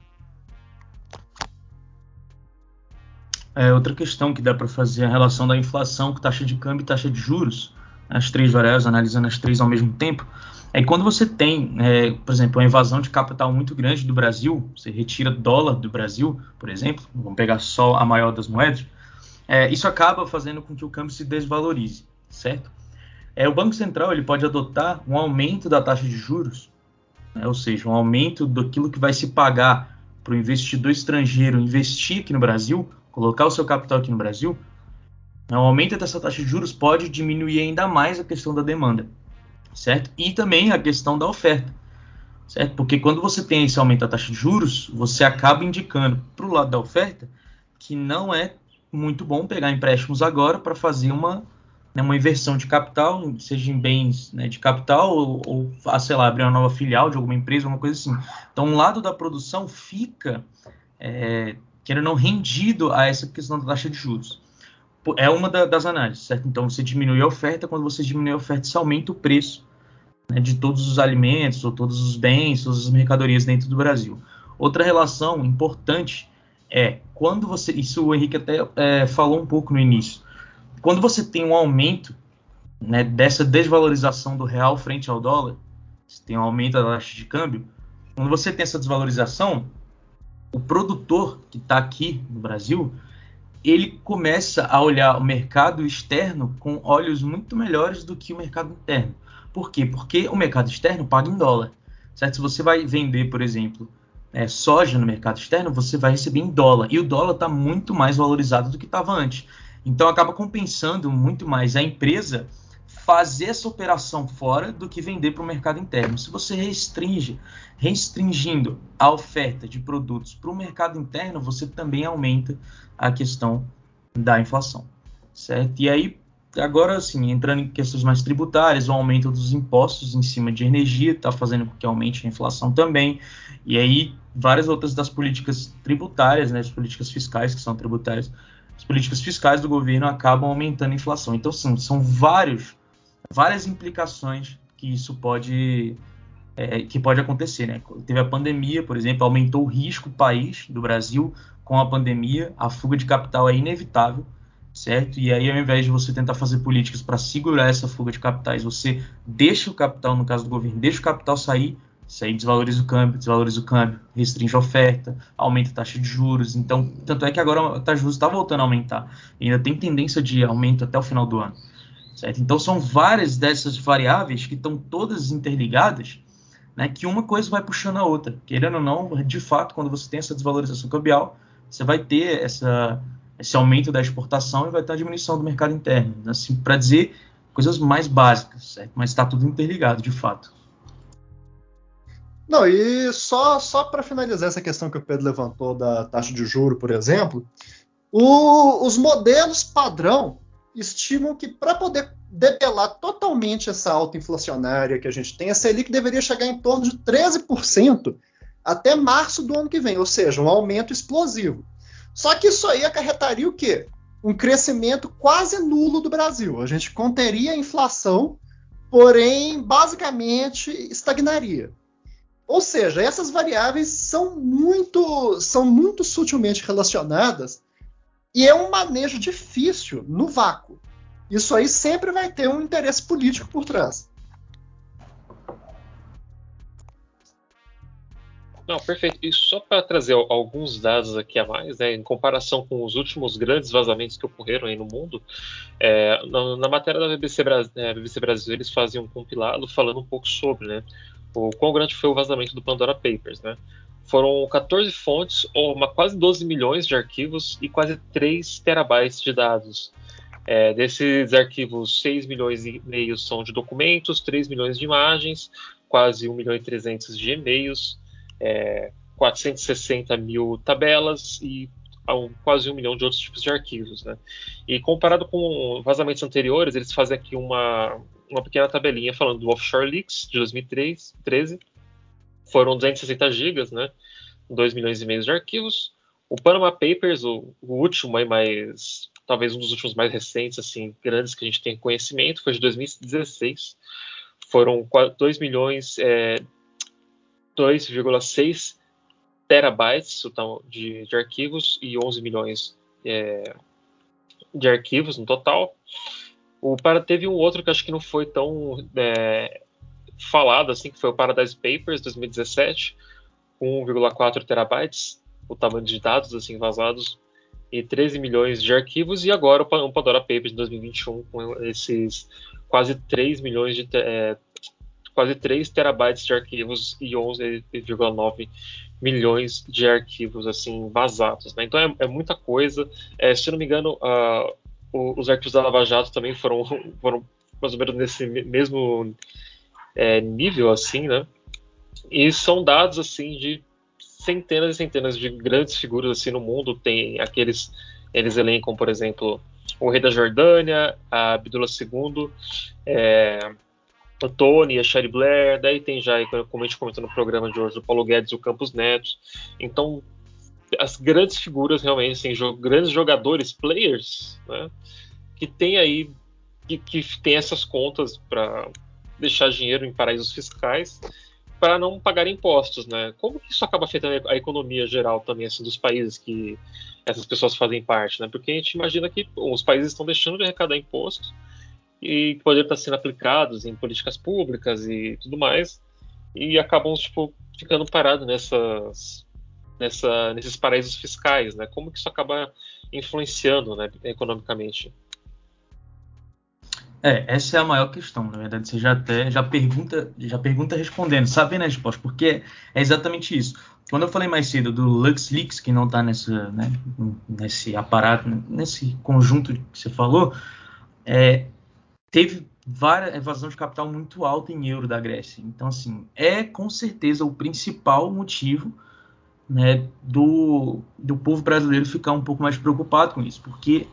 É, outra questão que dá para fazer é a relação da inflação com taxa de câmbio e taxa de juros, as três variáveis, analisando as três ao mesmo tempo, é quando você tem, é, por exemplo, uma invasão de capital muito grande do Brasil, você retira dólar do Brasil, por exemplo, vamos pegar só a maior das moedas, é, isso acaba fazendo com que o câmbio se desvalorize, certo? É, o Banco Central ele pode adotar um aumento da taxa de juros, né, ou seja, um aumento daquilo que vai se pagar para o investidor estrangeiro investir aqui no Brasil, colocar o seu capital aqui no Brasil, né, o aumento dessa taxa de juros pode diminuir ainda mais a questão da demanda, certo? E também a questão da oferta, certo? Porque quando você tem esse aumento da taxa de juros, você acaba indicando para o lado da oferta que não é muito bom pegar empréstimos agora para fazer uma, né, uma inversão de capital, seja em bens né, de capital ou, ou ah, sei lá, abrir uma nova filial de alguma empresa, alguma coisa assim. Então, um lado da produção fica é, querendo não rendido a essa questão da taxa de juros. É uma da, das análises, certo? Então você diminui a oferta, quando você diminui a oferta, você aumenta o preço né, de todos os alimentos, ou todos os bens, todas as mercadorias dentro do Brasil. Outra relação importante é quando você. Isso o Henrique até é, falou um pouco no início. Quando você tem um aumento né, dessa desvalorização do real frente ao dólar, você tem um aumento da taxa de câmbio, quando você tem essa desvalorização, o produtor que está aqui no Brasil, ele começa a olhar o mercado externo com olhos muito melhores do que o mercado interno. Por quê? Porque o mercado externo paga em dólar. Certo? Se você vai vender, por exemplo, é, soja no mercado externo, você vai receber em dólar. E o dólar está muito mais valorizado do que estava antes. Então acaba compensando muito mais a empresa fazer essa operação fora do que vender para o mercado interno. Se você restringe, restringindo a oferta de produtos para o mercado interno, você também aumenta a questão da inflação, certo? E aí, agora sim, entrando em questões mais tributárias, o aumento dos impostos em cima de energia está fazendo com que aumente a inflação também. E aí, várias outras das políticas tributárias, né, as políticas fiscais que são tributárias, as políticas fiscais do governo acabam aumentando a inflação. Então, são, são vários várias implicações que isso pode é, que pode acontecer, né? Teve a pandemia, por exemplo, aumentou o risco do país, do Brasil, com a pandemia, a fuga de capital é inevitável, certo? E aí, ao invés de você tentar fazer políticas para segurar essa fuga de capitais, você deixa o capital, no caso do governo, deixa o capital sair, isso aí desvaloriza o câmbio, desvaloriza o câmbio, restringe a oferta, aumenta a taxa de juros. Então, tanto é que agora a taxa de juros está voltando a aumentar. E ainda tem tendência de aumento até o final do ano. Certo? Então são várias dessas variáveis que estão todas interligadas, né, que uma coisa vai puxando a outra. Querendo ou não, de fato, quando você tem essa desvalorização cambial, você vai ter essa, esse aumento da exportação e vai ter a diminuição do mercado interno. Assim, para dizer coisas mais básicas, certo? mas está tudo interligado, de fato. Não, e só, só para finalizar essa questão que o Pedro levantou da taxa de juro, por exemplo, o, os modelos padrão estimam que para poder debelar totalmente essa alta inflacionária que a gente tem, a Selic deveria chegar em torno de 13% até março do ano que vem, ou seja, um aumento explosivo. Só que isso aí acarretaria o quê? um crescimento quase nulo do Brasil. A gente conteria a inflação, porém, basicamente, estagnaria. Ou seja, essas variáveis são muito, são muito sutilmente relacionadas e é um manejo difícil no vácuo. Isso aí sempre vai ter um interesse político por trás. Não, perfeito. E só para trazer alguns dados aqui a mais, né, em comparação com os últimos grandes vazamentos que ocorreram aí no mundo, é, na, na, matéria da BBC, é, BBC, Brasil eles faziam um compilado falando um pouco sobre, né, o quão grande foi o vazamento do Pandora Papers, né. Foram 14 fontes, ou uma, quase 12 milhões de arquivos e quase 3 terabytes de dados. É, desses arquivos, 6 milhões e meio são de documentos, 3 milhões de imagens, quase 1 milhão e 300 de e-mails, é, 460 mil tabelas e um, quase um milhão de outros tipos de arquivos. Né? E comparado com vazamentos anteriores, eles fazem aqui uma, uma pequena tabelinha falando do Offshore Leaks de 2013, foram 260 gigas, né? 2 milhões e meio de arquivos. O Panama Papers, o, o último, aí, mais, talvez um dos últimos mais recentes, assim, grandes que a gente tem conhecimento, foi de 2016. Foram 2 milhões é, 2,6 terabytes de, de, arquivos e 11 milhões é, de arquivos no total. O para teve um outro que acho que não foi tão é, falado assim, que foi o Paradise Papers 2017, com 1,4 terabytes, o tamanho de dados assim vazados e 13 milhões de arquivos e agora o Pandora Papers de 2021 com esses quase 3 milhões de é, quase 3 terabytes de arquivos e 11,9 milhões de arquivos assim vazados. Né? Então é, é, muita coisa. É, se não me engano, uh, os arquivos da Lava Jato também foram, foram mais ou menos nesse mesmo é, nível, assim, né? E são dados assim de centenas e centenas de grandes figuras assim no mundo. Tem aqueles eles elencam, por exemplo, o rei da Jordânia, a Abdullah II, é, o Tony, a Sherry Blair, daí tem já, como a gente comentou no programa de hoje, o Paulo Guedes o Campos Neto. Então, as grandes figuras realmente, assim, jo grandes jogadores, players, né, que tem aí, que, que tem essas contas para deixar dinheiro em paraísos fiscais para não pagar impostos, né? Como que isso acaba afetando a economia geral também, assim, dos países que essas pessoas fazem parte, né? Porque a gente imagina que os países estão deixando de arrecadar impostos e poderiam estar sendo aplicados em políticas públicas e tudo mais, e acabam tipo, ficando parados nessas, nessa, nesses paraísos fiscais, né? Como que isso acaba influenciando né, economicamente? É, essa é a maior questão, na verdade. Você já até já pergunta, já pergunta respondendo, sabendo a resposta, porque é exatamente isso. Quando eu falei mais cedo do LuxLeaks, que não está nessa, né, nesse aparato, nesse conjunto que você falou, é, teve várias evasão de capital muito alta em euro da Grécia. Então, assim, é com certeza o principal motivo né, do, do povo brasileiro ficar um pouco mais preocupado com isso, porque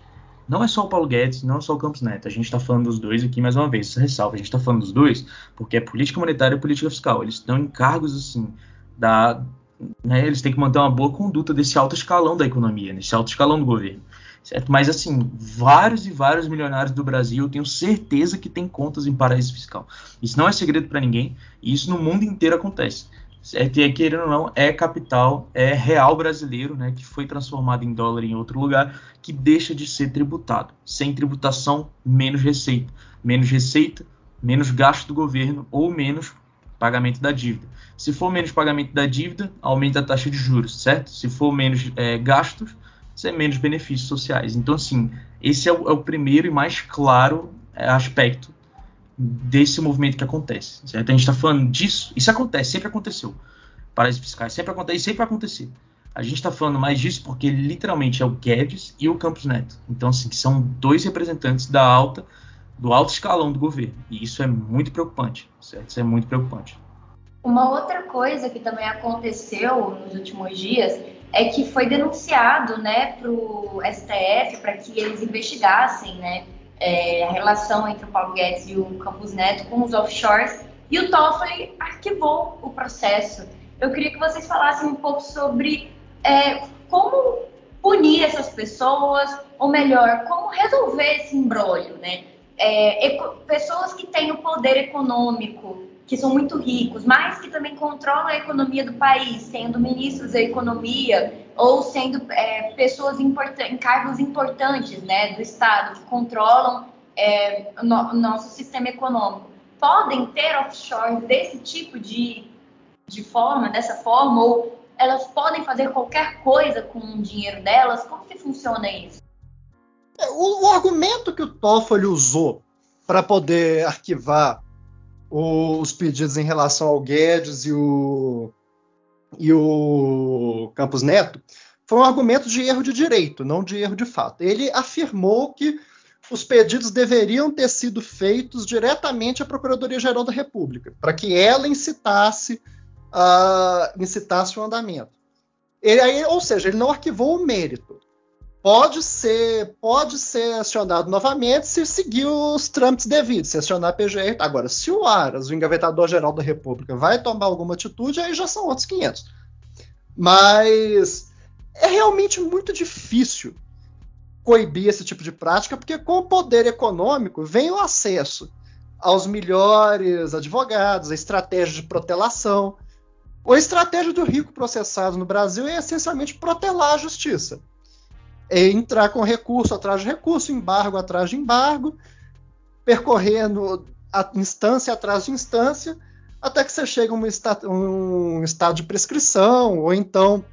não é só o Paulo Guedes, não é só o Campos Neto. A gente está falando dos dois aqui mais uma vez, essa ressalva. A gente está falando dos dois porque é política monetária e política fiscal. Eles estão em cargos assim da, né, eles têm que manter uma boa conduta desse alto escalão da economia, nesse alto escalão do governo. Certo? Mas, assim, vários e vários milionários do Brasil, eu tenho certeza que tem contas em paraíso fiscal. Isso não é segredo para ninguém, e isso no mundo inteiro acontece. E, querendo ou não, é capital, é real brasileiro, né, que foi transformado em dólar em outro lugar, que deixa de ser tributado. Sem tributação, menos receita. Menos receita, menos gasto do governo ou menos pagamento da dívida. Se for menos pagamento da dívida, aumenta a taxa de juros, certo? Se for menos é, gastos, ser menos benefícios sociais. Então, assim, esse é o, é o primeiro e mais claro é, aspecto desse movimento que acontece. Certo? A gente está falando disso, isso acontece, sempre aconteceu. Paraísos fiscais sempre acontece, sempre vai acontecer. A gente está falando mais disso porque literalmente é o Guedes e o Campos Neto. Então, assim, são dois representantes da alta, do alto escalão do governo. E isso é muito preocupante, certo? Isso é muito preocupante. Uma outra coisa que também aconteceu nos últimos dias é que foi denunciado né, para o STF para que eles investigassem né, é, a relação entre o Paulo Guedes e o Campos Neto com os offshores e o Toffoli arquivou o processo. Eu queria que vocês falassem um pouco sobre é, como punir essas pessoas, ou melhor, como resolver esse embrólio, né? É, pessoas que têm o poder econômico, que são muito ricos, mas que também controlam a economia do país, sendo ministros da economia ou sendo é, pessoas em cargos importantes né, do Estado, que controlam é, o, no, nosso sistema econômico, podem ter offshore desse tipo de, de forma, dessa forma, ou elas podem fazer qualquer coisa com o dinheiro delas? Como que funciona isso? É, o, o argumento que o Toffoli usou para poder arquivar os pedidos em relação ao Guedes e o, e o Campos Neto foi um argumento de erro de direito, não de erro de fato. Ele afirmou que os pedidos deveriam ter sido feitos diretamente à Procuradoria-Geral da República, para que ela incitasse, uh, incitasse o andamento. Ele, ou seja, ele não arquivou o mérito pode ser pode ser acionado novamente se seguir os trâmites devidos, se acionar a PGR. Agora, se o Aras, o engavetador geral da República, vai tomar alguma atitude, aí já são outros 500. Mas é realmente muito difícil coibir esse tipo de prática, porque com o poder econômico vem o acesso aos melhores advogados, a estratégia de protelação. A estratégia do rico processado no Brasil é essencialmente protelar a justiça é entrar com recurso atrás de recurso, embargo atrás de embargo, percorrendo a instância atrás de instância, até que você chega a um, um estado de prescrição, ou então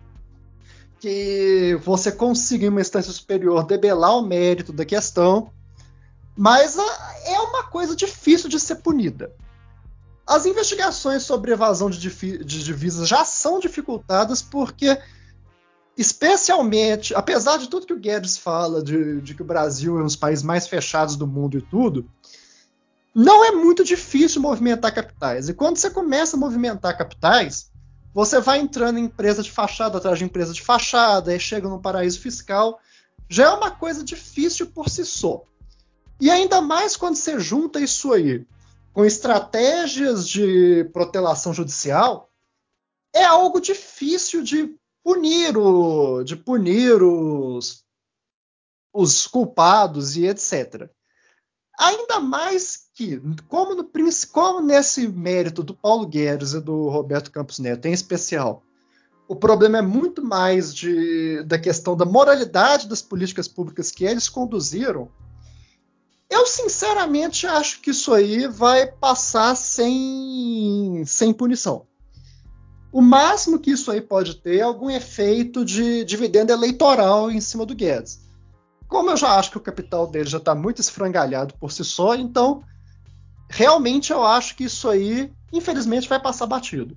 que você consiga em uma instância superior debelar o mérito da questão, mas é uma coisa difícil de ser punida. As investigações sobre evasão de, de divisas já são dificultadas porque especialmente, apesar de tudo que o Guedes fala de, de, que o Brasil é um dos países mais fechados do mundo e tudo, não é muito difícil movimentar capitais. E quando você começa a movimentar capitais, você vai entrando em empresa de fachada atrás de empresa de fachada, e chega num paraíso fiscal. Já é uma coisa difícil por si só. E ainda mais quando você junta isso aí com estratégias de protelação judicial, é algo difícil de punir o, de punir os, os culpados e etc. Ainda mais que, como, no, como nesse mérito do Paulo Guedes e do Roberto Campos Neto em especial, o problema é muito mais de, da questão da moralidade das políticas públicas que eles conduziram. Eu sinceramente acho que isso aí vai passar sem, sem punição. O máximo que isso aí pode ter é algum efeito de dividendo eleitoral em cima do Guedes. Como eu já acho que o capital dele já está muito esfrangalhado por si só, então realmente eu acho que isso aí, infelizmente, vai passar batido.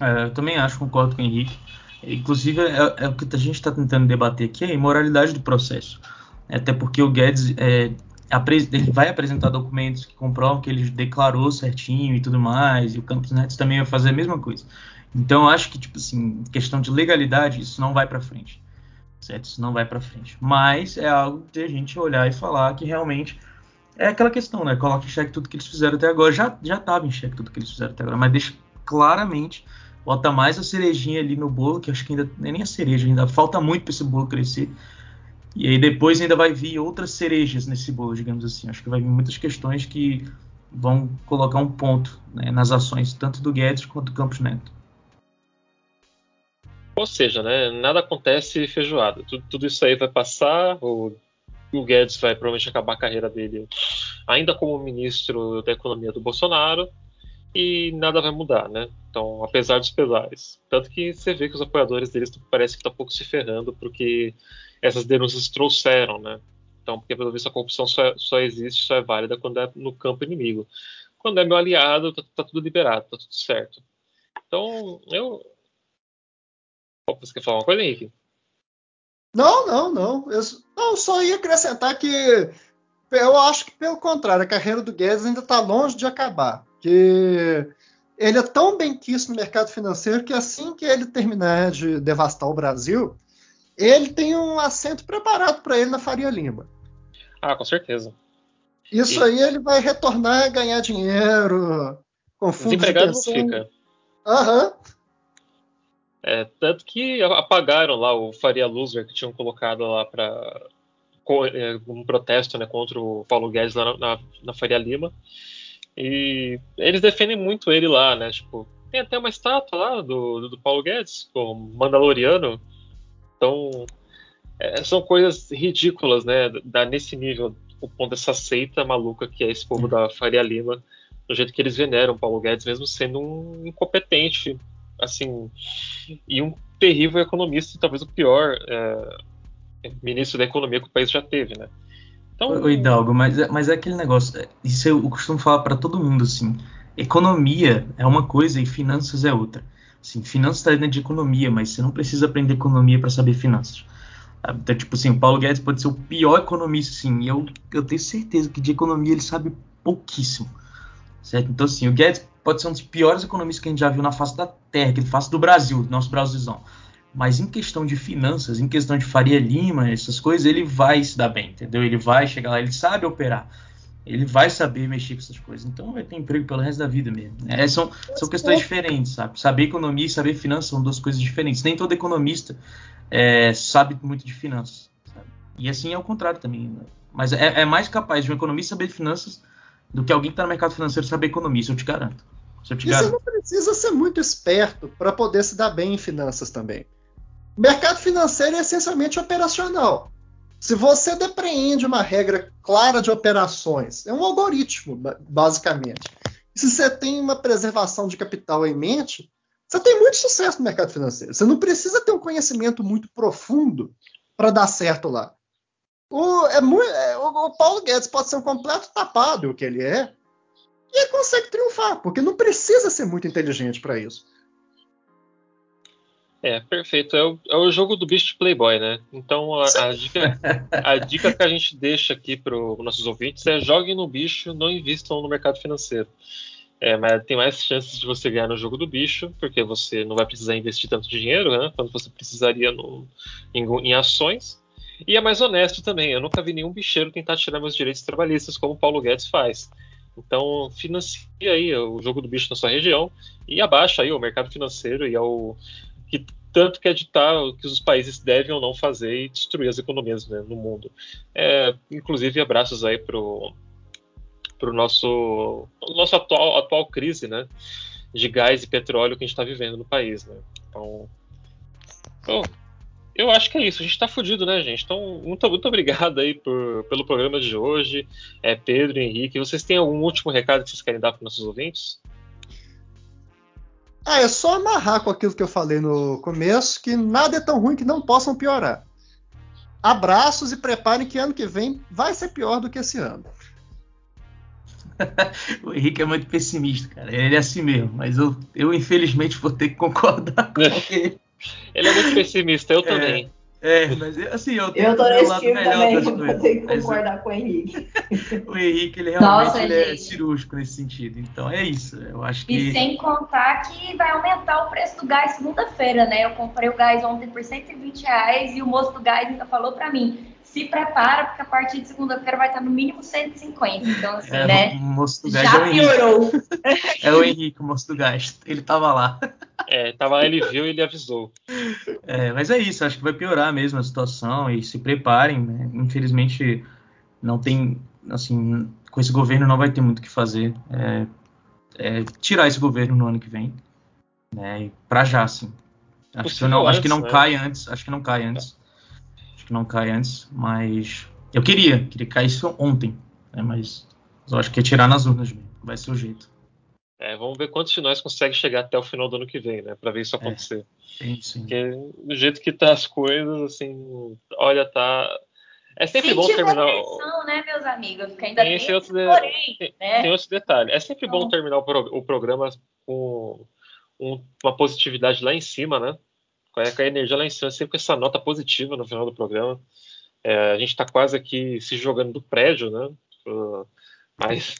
É, eu também acho, concordo com o Henrique. Inclusive, é, é o que a gente está tentando debater aqui, é a imoralidade do processo. Até porque o Guedes é, ele vai apresentar documentos que comprovam que ele declarou certinho e tudo mais, e o Campos Neto também vai fazer a mesma coisa. Então, acho que, tipo assim, questão de legalidade, isso não vai para frente. Certo? Isso não vai para frente. Mas é algo de a gente olhar e falar que realmente é aquela questão, né? Coloca em xeque tudo que eles fizeram até agora. Já já estava em xeque tudo que eles fizeram até agora, mas deixa claramente, bota mais a cerejinha ali no bolo, que acho que ainda nem a cereja, ainda falta muito para esse bolo crescer e aí depois ainda vai vir outras cerejas nesse bolo, digamos assim. Acho que vai vir muitas questões que vão colocar um ponto né, nas ações tanto do Guedes quanto do Campos Neto. Ou seja, né, nada acontece feijoada. Tudo, tudo isso aí vai passar, o, o Guedes vai provavelmente acabar a carreira dele ainda como ministro da economia do Bolsonaro e nada vai mudar, né? Então, apesar dos pesares. Tanto que você vê que os apoiadores deles parece que tá pouco se ferrando porque essas denúncias trouxeram, né? Então, porque pelo visto a corrupção só, é, só existe, só é válida quando é no campo inimigo. Quando é meu aliado, tá, tá tudo liberado, tá tudo certo. Então, eu. Você quer falar uma coisa, Henrique? Não, não, não. Eu, eu só ia acrescentar que eu acho que, pelo contrário, a carreira do Guedes ainda está longe de acabar. Que ele é tão bem quisto no mercado financeiro que assim que ele terminar de devastar o Brasil, ele tem um assento preparado para ele na Faria Lima. Ah, com certeza. Isso e... aí ele vai retornar a ganhar dinheiro com fundos Desempregado de fica. Aham. É, tanto que apagaram lá o Faria Loser que tinham colocado lá para é, um protesto né, contra o Paulo Guedes lá na, na, na, Faria Lima. E eles defendem muito ele lá, né? Tipo, tem até uma estátua lá do, do Paulo Guedes, como Mandaloriano. Então, é, são coisas ridículas, né? Da, nesse nível, o ponto dessa seita maluca que é esse povo da Faria Lima, do jeito que eles veneram Paulo Guedes, mesmo sendo um incompetente assim, e um terrível economista, talvez o pior é, ministro da economia que o país já teve, né? Então, Oi, Hidalgo, mas, é, mas é aquele negócio, é, isso eu costumo falar para todo mundo, assim, economia é uma coisa e finanças é outra. Assim, finanças está dentro de economia, mas você não precisa aprender economia para saber finanças. Então, tipo assim, o Paulo Guedes pode ser o pior economista, sim, e eu, eu tenho certeza que de economia ele sabe pouquíssimo. Certo? Então, assim, o Guedes pode ser um dos piores economistas que a gente já viu na face da Terra, que ele face do Brasil, nosso Brasilzão. Mas em questão de finanças, em questão de Faria Lima, essas coisas, ele vai se dar bem, entendeu? Ele vai chegar lá, ele sabe operar. Ele vai saber mexer com essas coisas. Então vai ter emprego pelo resto da vida mesmo. É, são, são questões diferentes, sabe? Saber economia e saber finanças são duas coisas diferentes. Nem todo economista é, sabe muito de finanças. Sabe? E assim é o contrário também. Né? Mas é, é mais capaz de um economista saber de finanças do que alguém que está no mercado financeiro saber economia, isso eu te garanto. Eu te garanto. você não precisa ser muito esperto para poder se dar bem em finanças também. Mercado financeiro é essencialmente operacional. Se você depreende uma regra clara de operações, é um algoritmo, basicamente. E se você tem uma preservação de capital em mente, você tem muito sucesso no mercado financeiro. Você não precisa ter um conhecimento muito profundo para dar certo lá. O, é muito, é, o, o, Paulo Guedes pode ser um completo tapado, o que ele é, e ele consegue triunfar, porque não precisa ser muito inteligente para isso. É, perfeito. É o, é o, jogo do bicho de Playboy, né? Então a, a, dica, a dica que a gente deixa aqui para os nossos ouvintes é joguem no bicho, não invistam no mercado financeiro. É, mas tem mais chances de você ganhar no jogo do bicho, porque você não vai precisar investir tanto dinheiro, né? Quanto você precisaria no, em, em ações. E é mais honesto também. Eu nunca vi nenhum bicheiro tentar tirar meus direitos trabalhistas como o Paulo Guedes faz. Então, financia aí o jogo do bicho na sua região e abaixa aí o mercado financeiro e ao que tanto quer ditar o que os países devem ou não fazer e destruir as economias né, no mundo. É, inclusive, abraços aí pro pro nosso nosso atual atual crise, né, de gás e petróleo que a gente está vivendo no país, né. Então, então eu acho que é isso. A gente tá fudido, né, gente? Então, muito, muito obrigado aí por, pelo programa de hoje. É, Pedro, Henrique, vocês têm algum último recado que vocês querem dar para nossos ouvintes? Ah, é só amarrar com aquilo que eu falei no começo, que nada é tão ruim que não possam piorar. Abraços e preparem que ano que vem vai ser pior do que esse ano. o Henrique é muito pessimista, cara. Ele é assim mesmo, mas eu, eu infelizmente vou ter que concordar com ele. Ele é muito pessimista, eu é, também. É, mas assim, eu tenho eu tô nesse time também, vou ter que concordar mas, com o Henrique. o Henrique, ele realmente Nossa, ele é cirúrgico nesse sentido. Então é isso. Eu acho que. E sem contar que vai aumentar o preço do gás segunda-feira, né? Eu comprei o gás ontem por 120 reais e o moço do gás ainda falou para mim: se prepara, porque a partir de segunda-feira vai estar no mínimo 150. Então, assim, é, né? O moço do gás já é piorou. É o Henrique, o moço do gás. Ele tava lá. É, tava lá, ele viu e ele avisou. É, mas é isso, acho que vai piorar mesmo a situação e se preparem, né? Infelizmente, não tem, assim, com esse governo não vai ter muito o que fazer. É, é, tirar esse governo no ano que vem, né? Para já, assim. Acho que, não, antes, acho que não né? cai antes, acho que não cai antes que não cai antes, mas eu queria, queria que caísse ontem, né, mas eu acho que é tirar nas urnas mesmo, vai ser o jeito. É, vamos ver quantos de nós consegue chegar até o final do ano que vem, né, para ver isso é, acontecer. É, sim, sim. Porque do jeito que tá as coisas, assim, olha, tá é sempre bom terminar. Pressão, né, meus amigos? Porque ainda tem, tem, outro de... porém, tem, né? tem outro detalhe. É sempre bom terminar o, pro... o programa com um... uma positividade lá em cima, né? com a energia lá em cima, sempre com essa nota positiva no final do programa. É, a gente está quase aqui se jogando do prédio, né? Uh, mas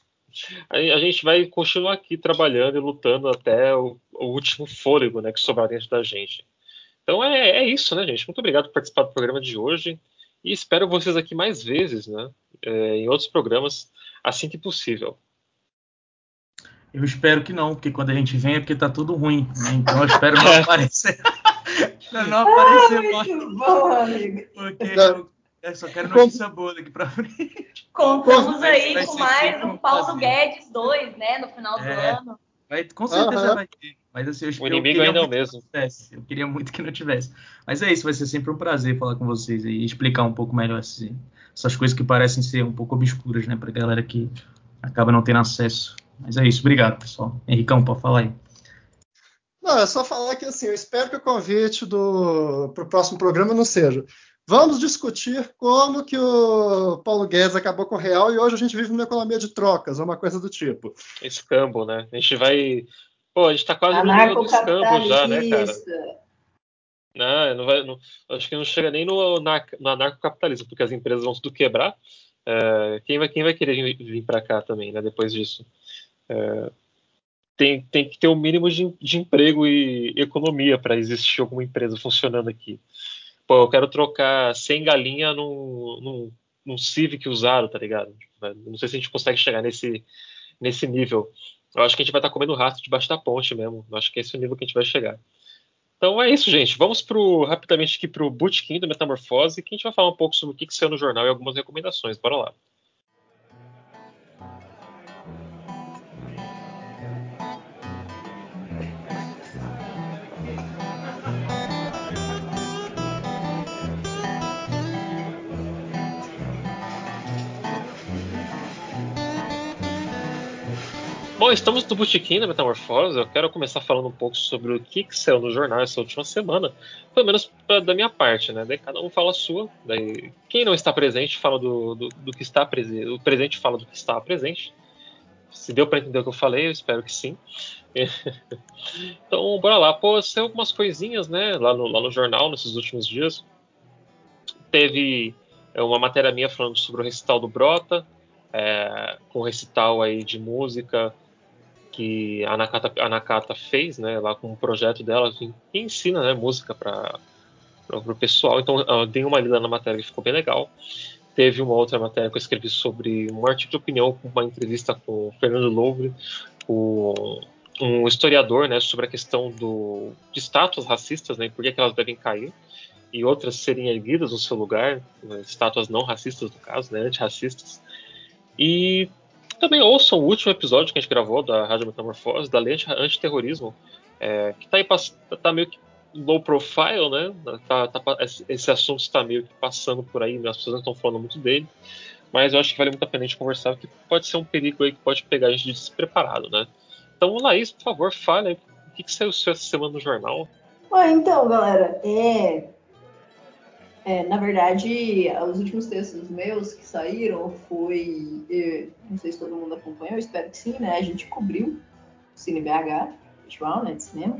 a, gente vai continuar aqui trabalhando e lutando até o, o último fôlego né, que sobrar dentro da gente. Então é, é, isso, né, gente? Muito obrigado por participar do programa de hoje e espero vocês aqui mais vezes, né? É, em outros programas, assim que possível. Eu espero que não, porque quando a gente vem é porque tá tudo ruim, né? Então eu espero não aparecer. Não aparecer ah, mais. Bom, amigo. Porque eu, eu só quero notícia boa daqui pra frente. Contamos aí vai com mais sempre um Paulo prazer. Guedes 2, né? No final do É. ano. Vai, com certeza Aham. vai ter. Mas assim, eu, O eu inimigo ainda é o que mesmo. Eu queria muito que não tivesse. Mas é isso, vai ser sempre um prazer falar com vocês e explicar um pouco melhor esse- essas coisas que parecem ser um pouco obscuras, né, pra galera que acaba não tendo acesso. Mas é isso, obrigado, pessoal. Henricão, pode falar aí. Não, é só falar que assim, eu espero que o convite do para o próximo programa não seja. Vamos discutir como que o Paulo Guedes acabou com o real e hoje a gente vive numa economia de trocas, ou uma coisa do tipo. Escambo, né? A gente vai. Pô, a gente tá quase no nível do escambo já, né, cara? Não, não vai, não- acho que não chega nem no, na, no anarcocapitalismo, porque as empresas vão tudo quebrar. É, quem, vai, quem vai querer vir, vir para cá também, né, depois disso? É, tem, tem que ter um mínimo de, de emprego e economia para existir alguma empresa funcionando aqui. Pô, eu quero trocar 100 galinha num, num, num Civic usado, tá ligado? Não sei se a gente consegue chegar nesse, nesse nível. Eu acho que a gente vai estar comendo rato debaixo da ponte mesmo. Eu acho que esse é o nível que a gente vai chegar. Então é isso, gente. Vamos pro, rapidamente aqui para o Bootkin do Metamorfose, que a gente vai falar um pouco sobre o que, que saiu no jornal e algumas recomendações. Bora lá. Bom, estamos no Bootkin da Metamorfose. Eu quero começar falando um pouco sobre o que, que saiu no jornal essa última semana, pelo menos pra, da minha parte, né? Daí cada um fala a sua. Daí quem não está presente fala do, do, do que está presente. O presente fala do que está presente. Se deu para entender o que eu falei, eu espero que sim. então, bora lá. Pô, saiu algumas coisinhas, né? Lá no, lá no jornal, nesses últimos dias. Teve é, uma matéria minha falando sobre o recital do Brota, é, com recital aí de música que a Nakata, a Nakata fez, né, lá com um projeto dela, que ensina, né, música para o pessoal. Então, eu dei uma lida na matéria que ficou bem legal. Teve uma outra matéria que eu escrevi sobre um artigo de opinião uma entrevista com o Fernando Louvre, o, um historiador, né, sobre a questão do, de estátuas racistas, né, e por que, que elas devem cair, e outras serem erguidas no seu lugar, né, estátuas não racistas, no caso, né, antirracistas. E também ouçam o último episódio que a gente gravou da Rádio Metamorfose, da Lei Antiterrorismo, é, que tá, aí, tá meio que low profile, né? Tá, tá, esse assunto está meio que passando por aí, as pessoas não estão falando muito dele, mas eu acho que vale muito a pena a gente conversar, porque pode ser um perigo aí que pode pegar a gente de despreparado, né? Então, Laís, por favor, fale aí, o que, que saiu essa semana no jornal? Ah, então, galera, é, é, na verdade, os últimos textos meus que saíram foi. Não sei se todo mundo acompanhou, espero que sim, né? A gente cobriu o Cine BH, festival né, de cinema.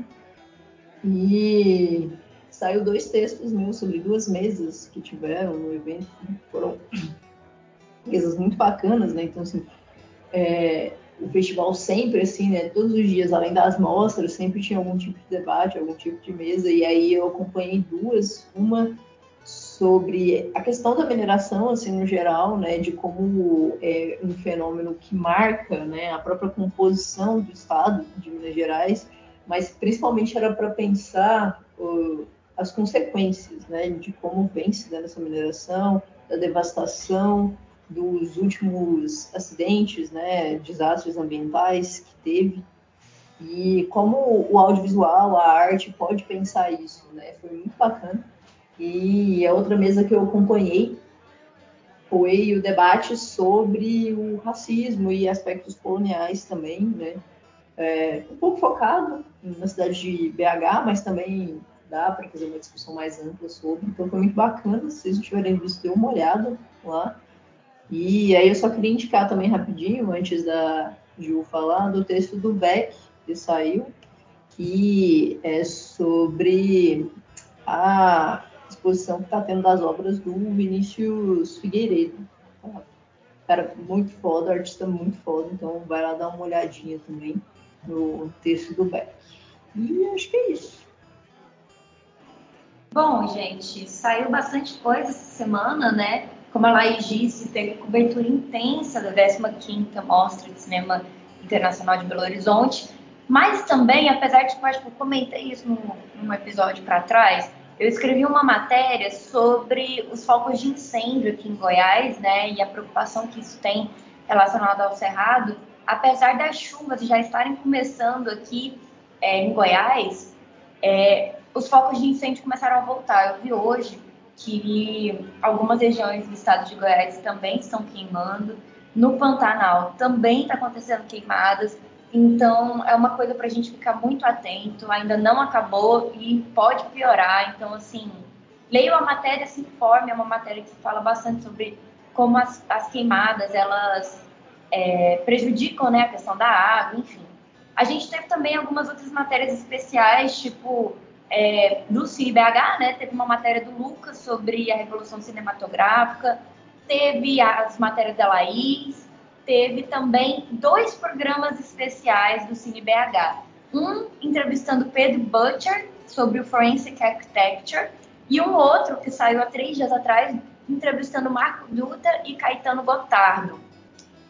E saiu dois textos meus sobre duas mesas que tiveram no evento. Foram mesas muito bacanas, né? Então, assim, é, o festival sempre, assim, né? Todos os dias, além das mostras, sempre tinha algum tipo de debate, algum tipo de mesa. E aí eu acompanhei duas. Uma sobre a questão da mineração, assim, no geral, né, de como é um fenômeno que marca, né, a própria composição do Estado de Minas Gerais, mas principalmente era para pensar uh, as consequências, né, de como vem se dando essa mineração, da devastação, dos últimos acidentes, né, desastres ambientais que teve, e como o audiovisual, a arte pode pensar isso, né, foi muito bacana. E a outra mesa que eu acompanhei foi o debate sobre o racismo e aspectos coloniais também, né? É, um pouco focado na cidade de BH, mas também dá para fazer uma discussão mais ampla sobre. Então foi muito bacana. Se vocês tiverem visto, dê uma olhada lá. E aí eu só queria indicar também rapidinho, antes da Ju falar, do texto do Beck, que saiu, que é sobre a exposição que está tendo das obras do Vinícius Figueiredo. Cara, muito foda, artista muito foda, então vai lá dar uma olhadinha também no texto do Beck. E acho que é isso. Bom, gente, saiu bastante coisa essa semana, né? Como a Laís disse, teve cobertura intensa da 15ª Mostra de Cinema Internacional de Belo Horizonte, Mas também, apesar de que eu que eu comentei isso num, num episódio para trás, eu escrevi uma matéria sobre os focos de incêndio aqui em Goiás, né, e a preocupação que isso tem relacionado ao Cerrado. Apesar das chuvas já estarem começando aqui é, em Goiás, é, os focos de incêndio começaram a voltar. Eu vi hoje que algumas regiões do estado de Goiás também estão queimando. No Pantanal também está acontecendo queimadas. Então, é uma coisa para a gente ficar muito atento. Ainda não acabou e pode piorar. Então, assim, leia a matéria, se informe. É uma matéria que fala bastante sobre como as, as queimadas elas é, prejudicam né, a questão da água, enfim. A gente teve também algumas outras matérias especiais, tipo é, do CineBH, né? Teve uma matéria do Lucas sobre a revolução cinematográfica, teve as matérias da Laís, teve também dois programas especiais do CineBH. Um entrevistando Pedro Butcher sobre o Forensic Architecture e um outro que saiu há três dias atrás entrevistando Marco Dutra e Caetano Gotardo.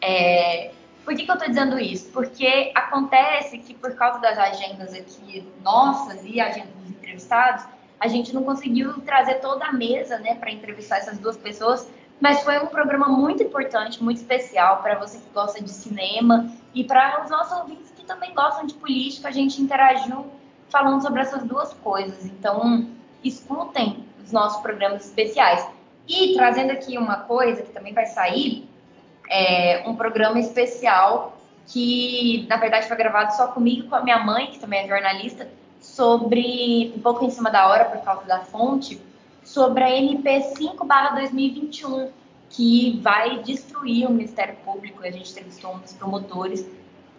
É, por que, que eu estou dizendo isso? Porque acontece que por causa das agendas aqui nossas e agendas dos entrevistados, a gente não conseguiu trazer toda a mesa né, para entrevistar essas duas pessoas, mas foi um programa muito importante, muito especial para você que gosta de cinema e para os nossos ouvintes que também gostam de política. A gente interagiu falando sobre essas duas coisas. Então, escutem os nossos programas especiais. E trazendo aqui uma coisa que também vai sair, é um programa especial que, na verdade, foi gravado só comigo e com a minha mãe, que também é jornalista, sobre, um pouco em cima da hora, por causa da fonte, sobre a MP 5/2021, que vai destruir o Ministério Público. A gente entrevistou um dos promotores.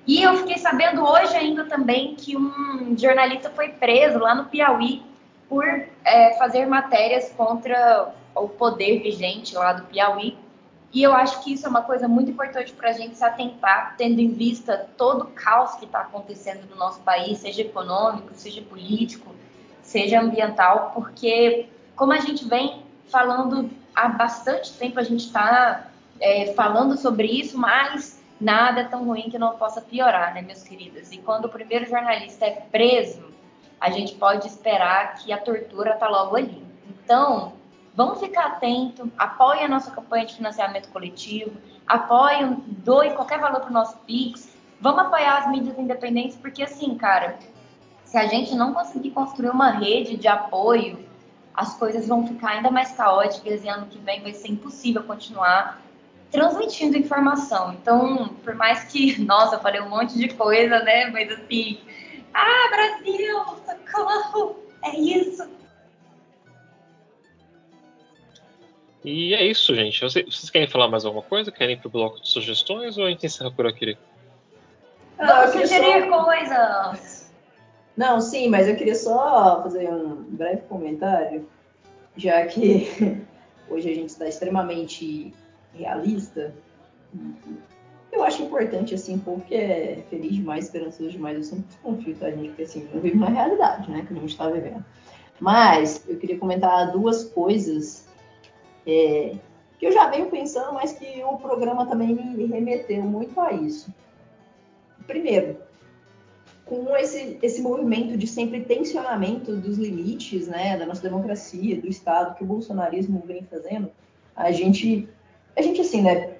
E eu fiquei sabendo hoje ainda também que um jornalista foi preso lá no Piauí por é, fazer matérias contra o poder vigente lá do Piauí. E eu acho que isso é uma coisa muito importante para a gente se atentar, tendo em vista todo o caos que está acontecendo no nosso país, seja econômico, seja político, seja ambiental, porque como a gente vem falando há bastante tempo, a gente está é, falando sobre isso, mas nada é tão ruim que não possa piorar, né, meus queridos? E quando o primeiro jornalista é preso, a gente pode esperar que a tortura está logo ali. Então, Vamos ficar atento, apoie a nossa campanha de financiamento coletivo, apoie, doe qualquer valor para o nosso Pix. Vamos apoiar as mídias independentes, porque assim, cara, se a gente não conseguir construir uma rede de apoio, as coisas vão ficar ainda mais caóticas e ano que vem vai ser impossível continuar transmitindo informação. Então, por mais que, nossa, eu falei um monte de coisa, né? Mas assim, ah, Brasil, socorro, é isso. E é isso, gente. Vocês querem falar mais alguma coisa? Querem ir pro bloco de sugestões ou a gente encerra por aqui? Ah, Vamos sugerir só... coisas! Não, sim, mas eu queria só fazer um breve comentário, já que hoje a gente está extremamente realista. Eu acho importante, assim, o que é feliz demais, esperançoso demais, eu sempre desconfio, tá, gente? Porque, assim, não vive uma realidade, né, que a gente está vivendo. Mas eu queria comentar duas coisas é, que eu já venho pensando, mas que o programa também me remeteu muito a isso. Primeiro, com esse, esse movimento de sempre tensionamento dos limites né, da nossa democracia, do Estado, que o bolsonarismo vem fazendo, a gente, a gente assim, né,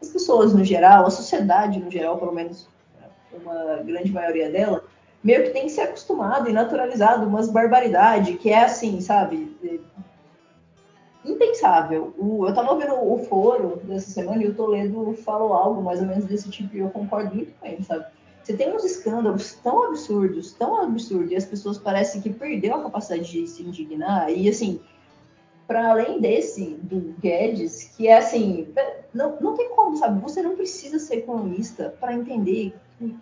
as pessoas no geral, a sociedade no geral, pelo menos uma grande maioria dela, meio que tem ser acostumado e naturalizado umas barbaridades, que é assim, sabe, impensável. O, eu estava ouvindo o foro dessa semana e o Toledo falou algo mais ou menos desse tipo e eu concordo muito com ele, sabe? Você tem uns escândalos tão absurdos, tão absurdos, e as pessoas parecem que perdeu a capacidade de se indignar. E assim, para além desse do Guedes, que é assim, não, não tem como, sabe? Você não precisa ser economista para entender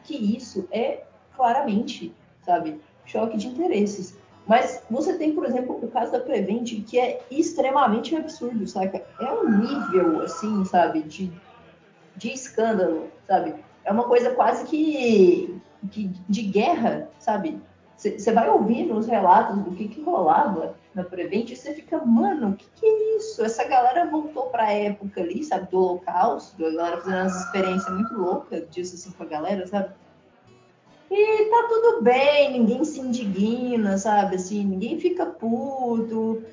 que isso é claramente, sabe, choque de interesses. Mas você tem, por exemplo, o caso da Prevent, que é extremamente absurdo, sabe? É um nível, assim, sabe, de, de escândalo, sabe? É uma coisa quase que, que de guerra, sabe? Você vai ouvindo os relatos do que, que rolava na Prevent e você fica, mano, o que, que é isso? Essa galera voltou para a época ali, sabe, do Holocausto, a galera fazendo umas experiências muito loucas disso, assim, com a galera, sabe? E tá tudo bem, ninguém se indigna, sabe? Assim, ninguém fica puto.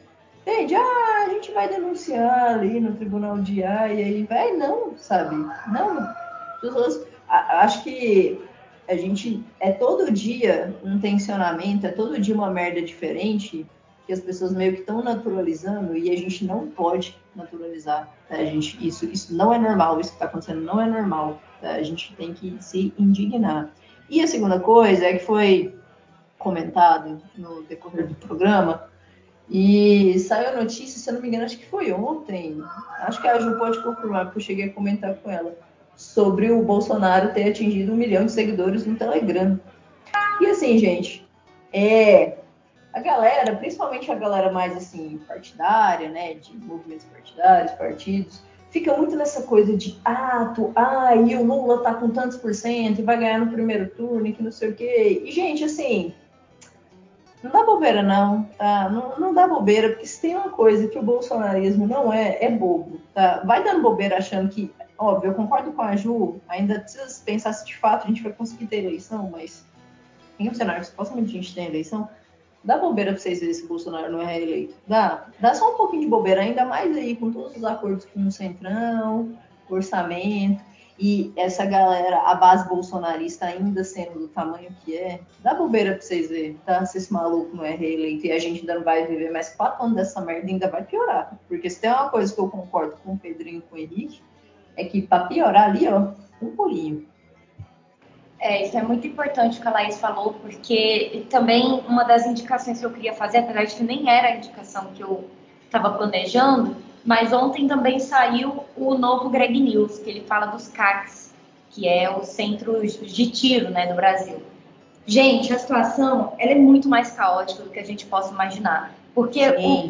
Entende? Ah, a gente vai denunciar ali no tribunal de A e aí vai, não, sabe? Não. Pessoas, acho que a gente é todo dia um tensionamento, é todo dia uma merda diferente que as pessoas meio que estão naturalizando e a gente não pode naturalizar. Tá? A gente, isso, isso não é normal, isso que está acontecendo não é normal. Tá? A gente tem que se indignar. E a segunda coisa é que foi comentado no decorrer do programa e saiu a notícia, se eu não me engano, acho que foi ontem. Acho que a Ju pode confirmar, porque eu cheguei a comentar com ela sobre o Bolsonaro ter atingido um milhão de seguidores no Telegram. E assim, gente, é, a galera, principalmente a galera mais assim partidária, né, de movimentos partidários, partidos, fica muito nessa coisa de ato, ah, e o Lula tá com tantos por cento e vai ganhar no primeiro turno e que não sei o quê. E gente, assim, não dá bobeira não, tá? Não, não dá bobeira, porque se tem uma coisa que o bolsonarismo não é, é bobo, tá? Vai dando bobeira achando que óbvio, eu concordo com a Ju, ainda precisa pensar se de fato a gente vai conseguir ter eleição, mas em um cenário que supostamente a gente tem eleição, dá bobeira pra vocês verem se o Bolsonaro não é reeleito. Dá. Dá só um pouquinho de bobeira, ainda mais aí com todos os acordos com o Centrão, orçamento, e essa galera, a base bolsonarista ainda sendo do tamanho que é, dá bobeira pra vocês verem, tá? Se esse maluco não é reeleito e a gente ainda não vai viver mais quatro anos dessa merda, ainda vai piorar. Porque se tem uma coisa que eu concordo com o Pedrinho e com o Henrique, é que para piorar ali, ó, um pulinho. É, isso é muito importante o que a Laís falou, porque também uma das indicações que eu queria fazer, apesar de que nem era a indicação que eu estava planejando, mas ontem também saiu o novo Greg News, que ele fala dos CACs, que é o centro de tiro né, do Brasil. Gente, a situação ela é muito mais caótica do que a gente possa imaginar. Porque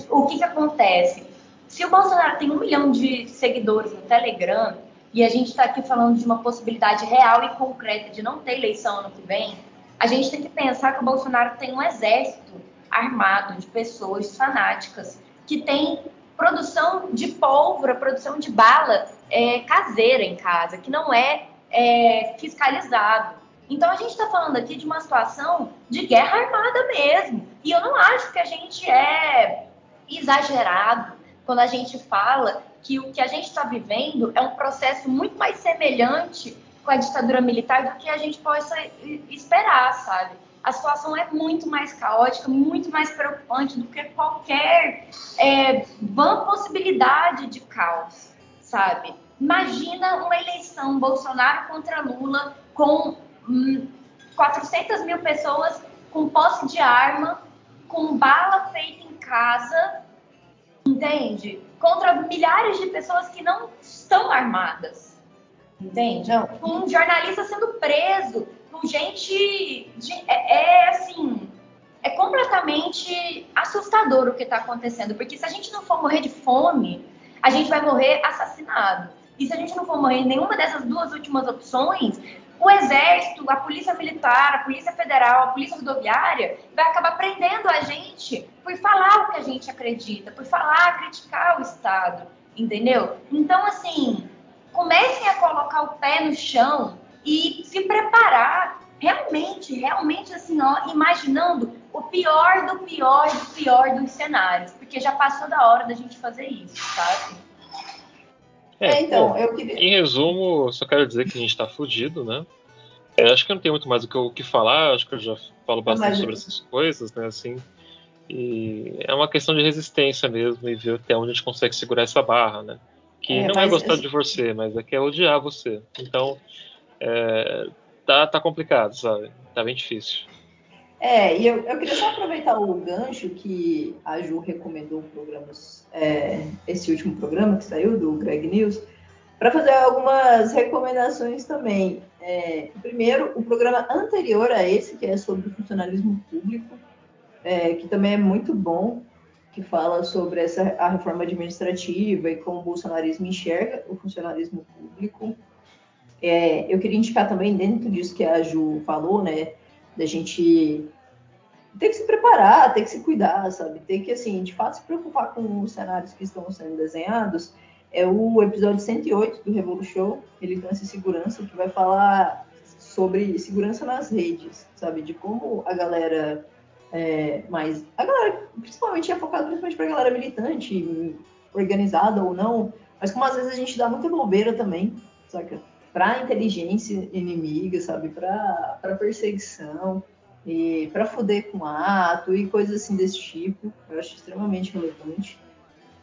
o, o que, que acontece? Se o Bolsonaro tem um milhão de seguidores no Telegram e a gente está aqui falando de uma possibilidade real e concreta de não ter eleição ano que vem, a gente tem que pensar que o Bolsonaro tem um exército armado de pessoas fanáticas que tem produção de pólvora, produção de bala é, caseira em casa, que não é, é fiscalizado. Então a gente está falando aqui de uma situação de guerra armada mesmo. E eu não acho que a gente é exagerado quando a gente fala que o que a gente está vivendo é um processo muito mais semelhante com a ditadura militar do que a gente possa esperar, sabe? A situação é muito mais caótica, muito mais preocupante do que qualquer é, vã possibilidade de caos, sabe? Imagina uma eleição Bolsonaro contra Lula com hum, 400 mil pessoas com posse de arma, com bala feita em casa entende? Contra milhares de pessoas que não estão armadas, entende? Não. Com um jornalista sendo preso, com gente. É, é, assim. É completamente assustador o que está acontecendo, porque se a gente não for morrer de fome, a gente vai morrer assassinado. E se a gente não for morrer em nenhuma dessas duas últimas opções, o Exército, a Polícia Militar, a Polícia Federal, a Polícia Rodoviária vai acabar prendendo a gente por falar o que a gente acredita, por falar, criticar o Estado, entendeu? Então, assim, comecem a colocar o pé no chão e se preparar realmente, realmente assim, ó, imaginando o pior do pior do pior dos cenários, porque já passou da hora da gente fazer isso, sabe? É, é, então, bom, eu queria... Em resumo, só quero dizer que a gente está fudido, né? É, acho que não tem muito mais o que, falar, acho que eu já falo bastante Mas... sobre essas coisas, né? Assim, e é uma questão de resistência mesmo e ver até onde a gente consegue segurar essa barra, né? Que é, não é gostar de você, mas é que é odiar você. Então, é, tá, tá complicado, sabe? Tá bem difícil. É, e eu, eu queria só aproveitar o gancho que a Ju recomendou programas, é, esse último programa que saiu, do Greg News, para fazer algumas recomendações também. É, primeiro, o programa anterior a esse, que é sobre o funcionalismo público, é, que também é muito bom, que fala sobre essa, a reforma administrativa e como o bolsonarismo enxerga o funcionalismo público. É, eu queria indicar também, dentro disso que a Ju falou, né, da gente ter que se preparar, ter que se cuidar, sabe? Ter que, assim, de fato, se preocupar com os cenários que estão sendo desenhados. É o episódio 108 do Revolution, Militância e Segurança, que vai falar sobre segurança nas redes, sabe? De como a galera é, mais. A galera, principalmente, é focada principalmente pra galera militante, organizada ou não, mas como às vezes a gente dá muita bobeira também, saca? Pra inteligência inimiga, sabe? Pra perseguição e para foder com ato e coisas assim desse tipo. Eu acho extremamente relevante.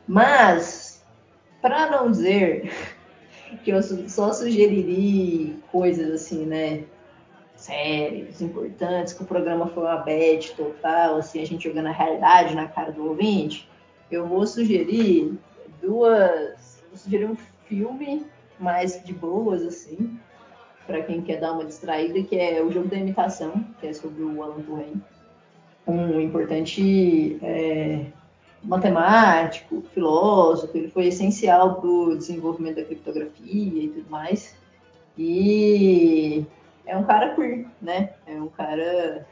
Mas, para não dizer que eu só sugeriria coisas assim, né? Sérias, importantes, que o programa foi uma bad total, assim, a gente jogando a realidade na cara do ouvinte, eu vou sugerir duas. Vou sugerir um filme mais de boas, assim, para quem quer dar uma distraída, que é o jogo da imitação, que é sobre o Alan Turing, um importante é, matemático, filósofo, ele foi essencial para o desenvolvimento da criptografia e tudo mais. E é um cara queer, né? É um cara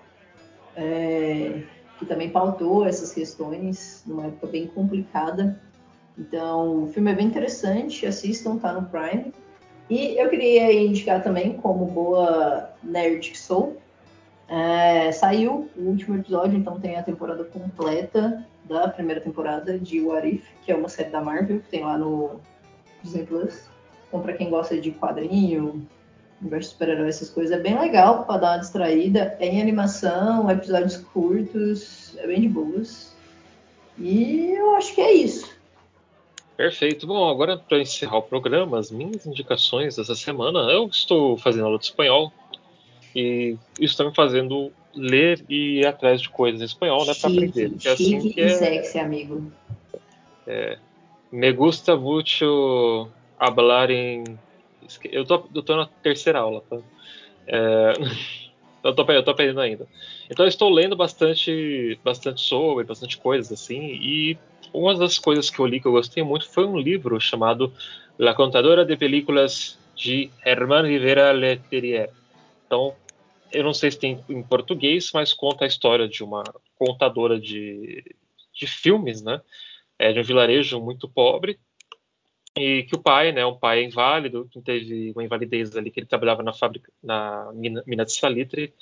é, que também pautou essas questões numa época bem complicada. Então, o filme é bem interessante, assistam, tá no Prime. E eu queria indicar também, como boa nerd que sou, é, saiu o último episódio, então tem a temporada completa da primeira temporada de What If, que é uma série da Marvel, que tem lá no Disney Plus. Então, para quem gosta de quadrinho, universo super-herói, essas coisas, é bem legal para dar uma distraída. É em animação, episódios curtos, é bem de boas. E eu acho que é isso. Perfeito. Bom, agora para encerrar o programa, as minhas indicações dessa semana, eu estou fazendo aula de espanhol e isso está me fazendo ler e ir atrás de coisas em espanhol, né, para aprender. É assim que é, sexy, amigo. É, me gusta mucho hablar em eu tô, eu tô na terceira aula, tá? É, eu, tô, eu tô aprendendo ainda. Então eu estou lendo bastante, bastante sobre, bastante coisas assim, e uma das coisas que eu li que eu gostei muito foi um livro chamado La Contadora de Películas de Herman Rivera Letelier. Então, eu não sei se tem em português, mas conta a história de uma contadora de, de filmes, né? É, de um vilarejo muito pobre e que o pai, né, um pai inválido, que teve uma invalidez ali, que ele trabalhava na fábrica, na mina, mina de salitre,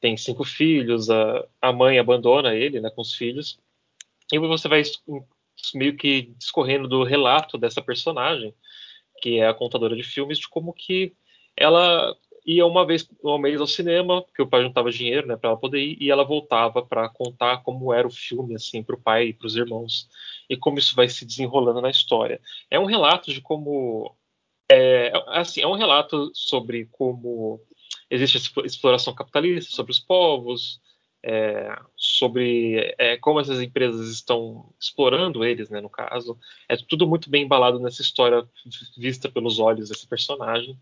tem cinco filhos, a, a mãe abandona ele, né, com os filhos, e você vai meio que discorrendo do relato dessa personagem, que é a contadora de filmes, de como que ela ia uma vez um mês ao cinema, porque o pai juntava dinheiro, né, para ela poder ir, e ela voltava para contar como era o filme assim para o pai e para os irmãos e como isso vai se desenrolando na história. É um relato de como é, assim, é um relato sobre como existe exploração capitalista sobre os povos, é, sobre é, como essas empresas estão explorando eles, né, no caso. É tudo muito bem embalado nessa história vista pelos olhos desse personagem.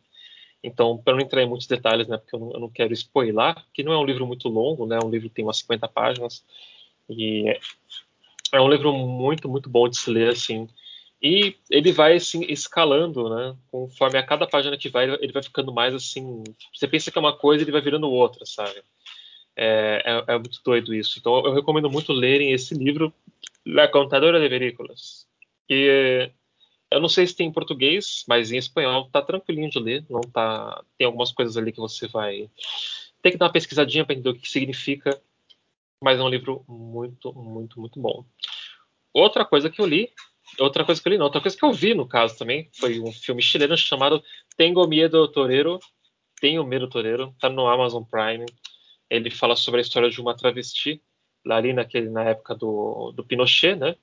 Então, para não entrar em muitos detalhes, né, porque eu não, eu não, quero spoiler, que não é um livro muito longo, né, um livro que tem umas 50 páginas, e é, um livro muito, muito bom de se ler, assim, e ele vai, assim, escalando, né, conforme a cada página que vai, ele vai ficando mais, assim, você pensa que é uma coisa, ele vai virando outra, sabe? É, é, é, muito doido isso. Então eu recomendo muito lerem esse livro, La Contadora de Verículas. Que eu não sei se tem em português, mas em espanhol tá tranquilinho de ler. Não tá. Tem algumas coisas ali que você vai ter que dar uma pesquisadinha para entender o que significa. Mas é um livro muito, muito, muito bom. Outra coisa que eu li, outra coisa que eu li, não, outra coisa que eu vi no caso também, foi um filme chileno chamado Tengo Miedo Torero. Tenho Medo Torero, tá no Amazon Prime ele fala sobre a história de uma travesti, lá ali naquele, na época do, do Pinochet, né?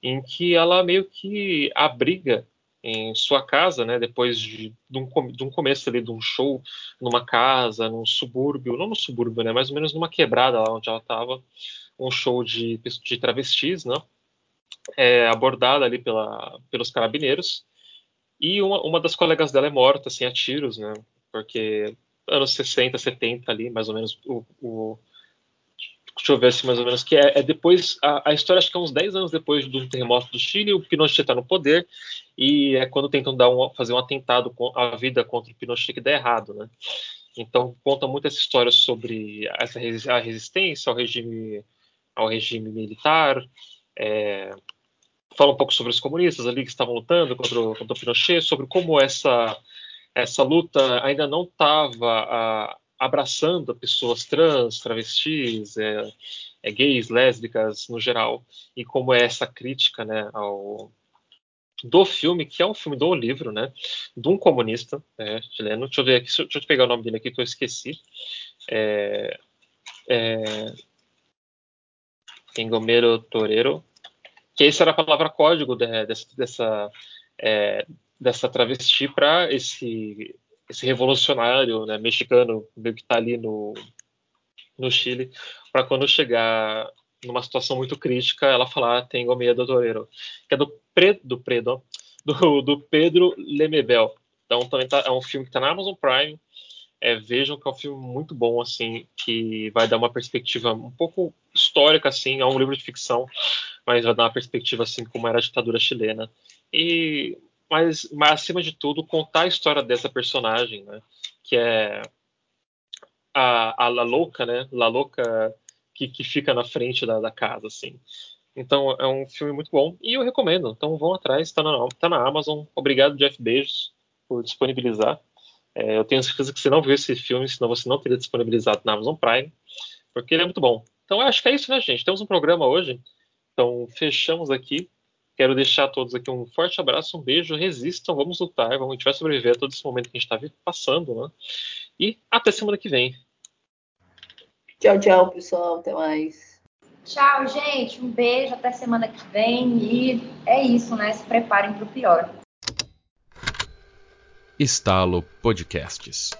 Em que ela meio que abriga em sua casa, né? Depois de, de, um, de um começo ali de um show numa casa, num subúrbio, não no subúrbio, né? Mais ou menos numa quebrada lá onde ela estava, um show de, de travestis, né? É, abordada ali pela, pelos carabineiros e uma, uma das colegas dela é morta, assim, a tiros, né? Porque anos 60, 70 ali, mais ou menos, o, o deixa eu ver assim, mais ou menos, que é, é depois, a, a, história acho que é uns 10 anos depois do terremoto do Chile, o Pinochet está no poder, e é quando tentam dar um, fazer um atentado a vida contra o Pinochet que dá errado, né? Então conta muito essa história sobre essa a resistência ao regime, ao regime militar, é, fala um pouco sobre os comunistas ali que estavam lutando contra o, contra o Pinochet, sobre como essa essa luta ainda não estava abraçando pessoas trans, travestis, é, é, gays, lésbicas no geral, e como é essa crítica né, ao, do filme, que é um filme do livro, né, de um comunista é, chileno. Deixa eu ver aqui, deixa eu pegar o nome dele aqui que eu esqueci. É, é, Engomero Torero, que essa era a palavra código de, dessa, dessa, é, dessa travesti para esse, esse revolucionário né, mexicano que está ali no, no Chile, para quando chegar numa situação muito crítica, ela falar ah, tenho medo, Torero, que é do, Do, Predo, do, do Pedro Lemebel. Então também tá, é um filme que está na Amazon Prime. É, vejam que é um filme muito bom, assim, que vai dar uma perspectiva um pouco histórica, assim, é um livro de ficção, mas vai dar uma perspectiva, assim, como era a ditadura chilena. E, mas, mas acima de tudo, contar a história dessa personagem, né, que é a, a La Louca, né, La Louca que, que fica na frente da, da casa, assim. Então é um filme muito bom e eu recomendo. Então vão atrás, está na, tá na Amazon. Obrigado, Jeff Beijos, por disponibilizar. É, eu tenho certeza que você não viu esse filme, senão você não teria disponibilizado na Amazon Prime, porque ele é muito bom. Então acho que é isso, né, gente? Temos um programa hoje. Então fechamos aqui. Quero deixar a todos aqui um forte abraço, um beijo, resistam, vamos lutar, vamos, a gente vai sobreviver a todo esse momento que a gente está passando, né? E até semana que vem. Tchau, tchau, pessoal. Até mais. Tchau, gente. Um beijo. Até semana que vem. E é isso, né? Se preparem para o pior. Estalo Podcasts.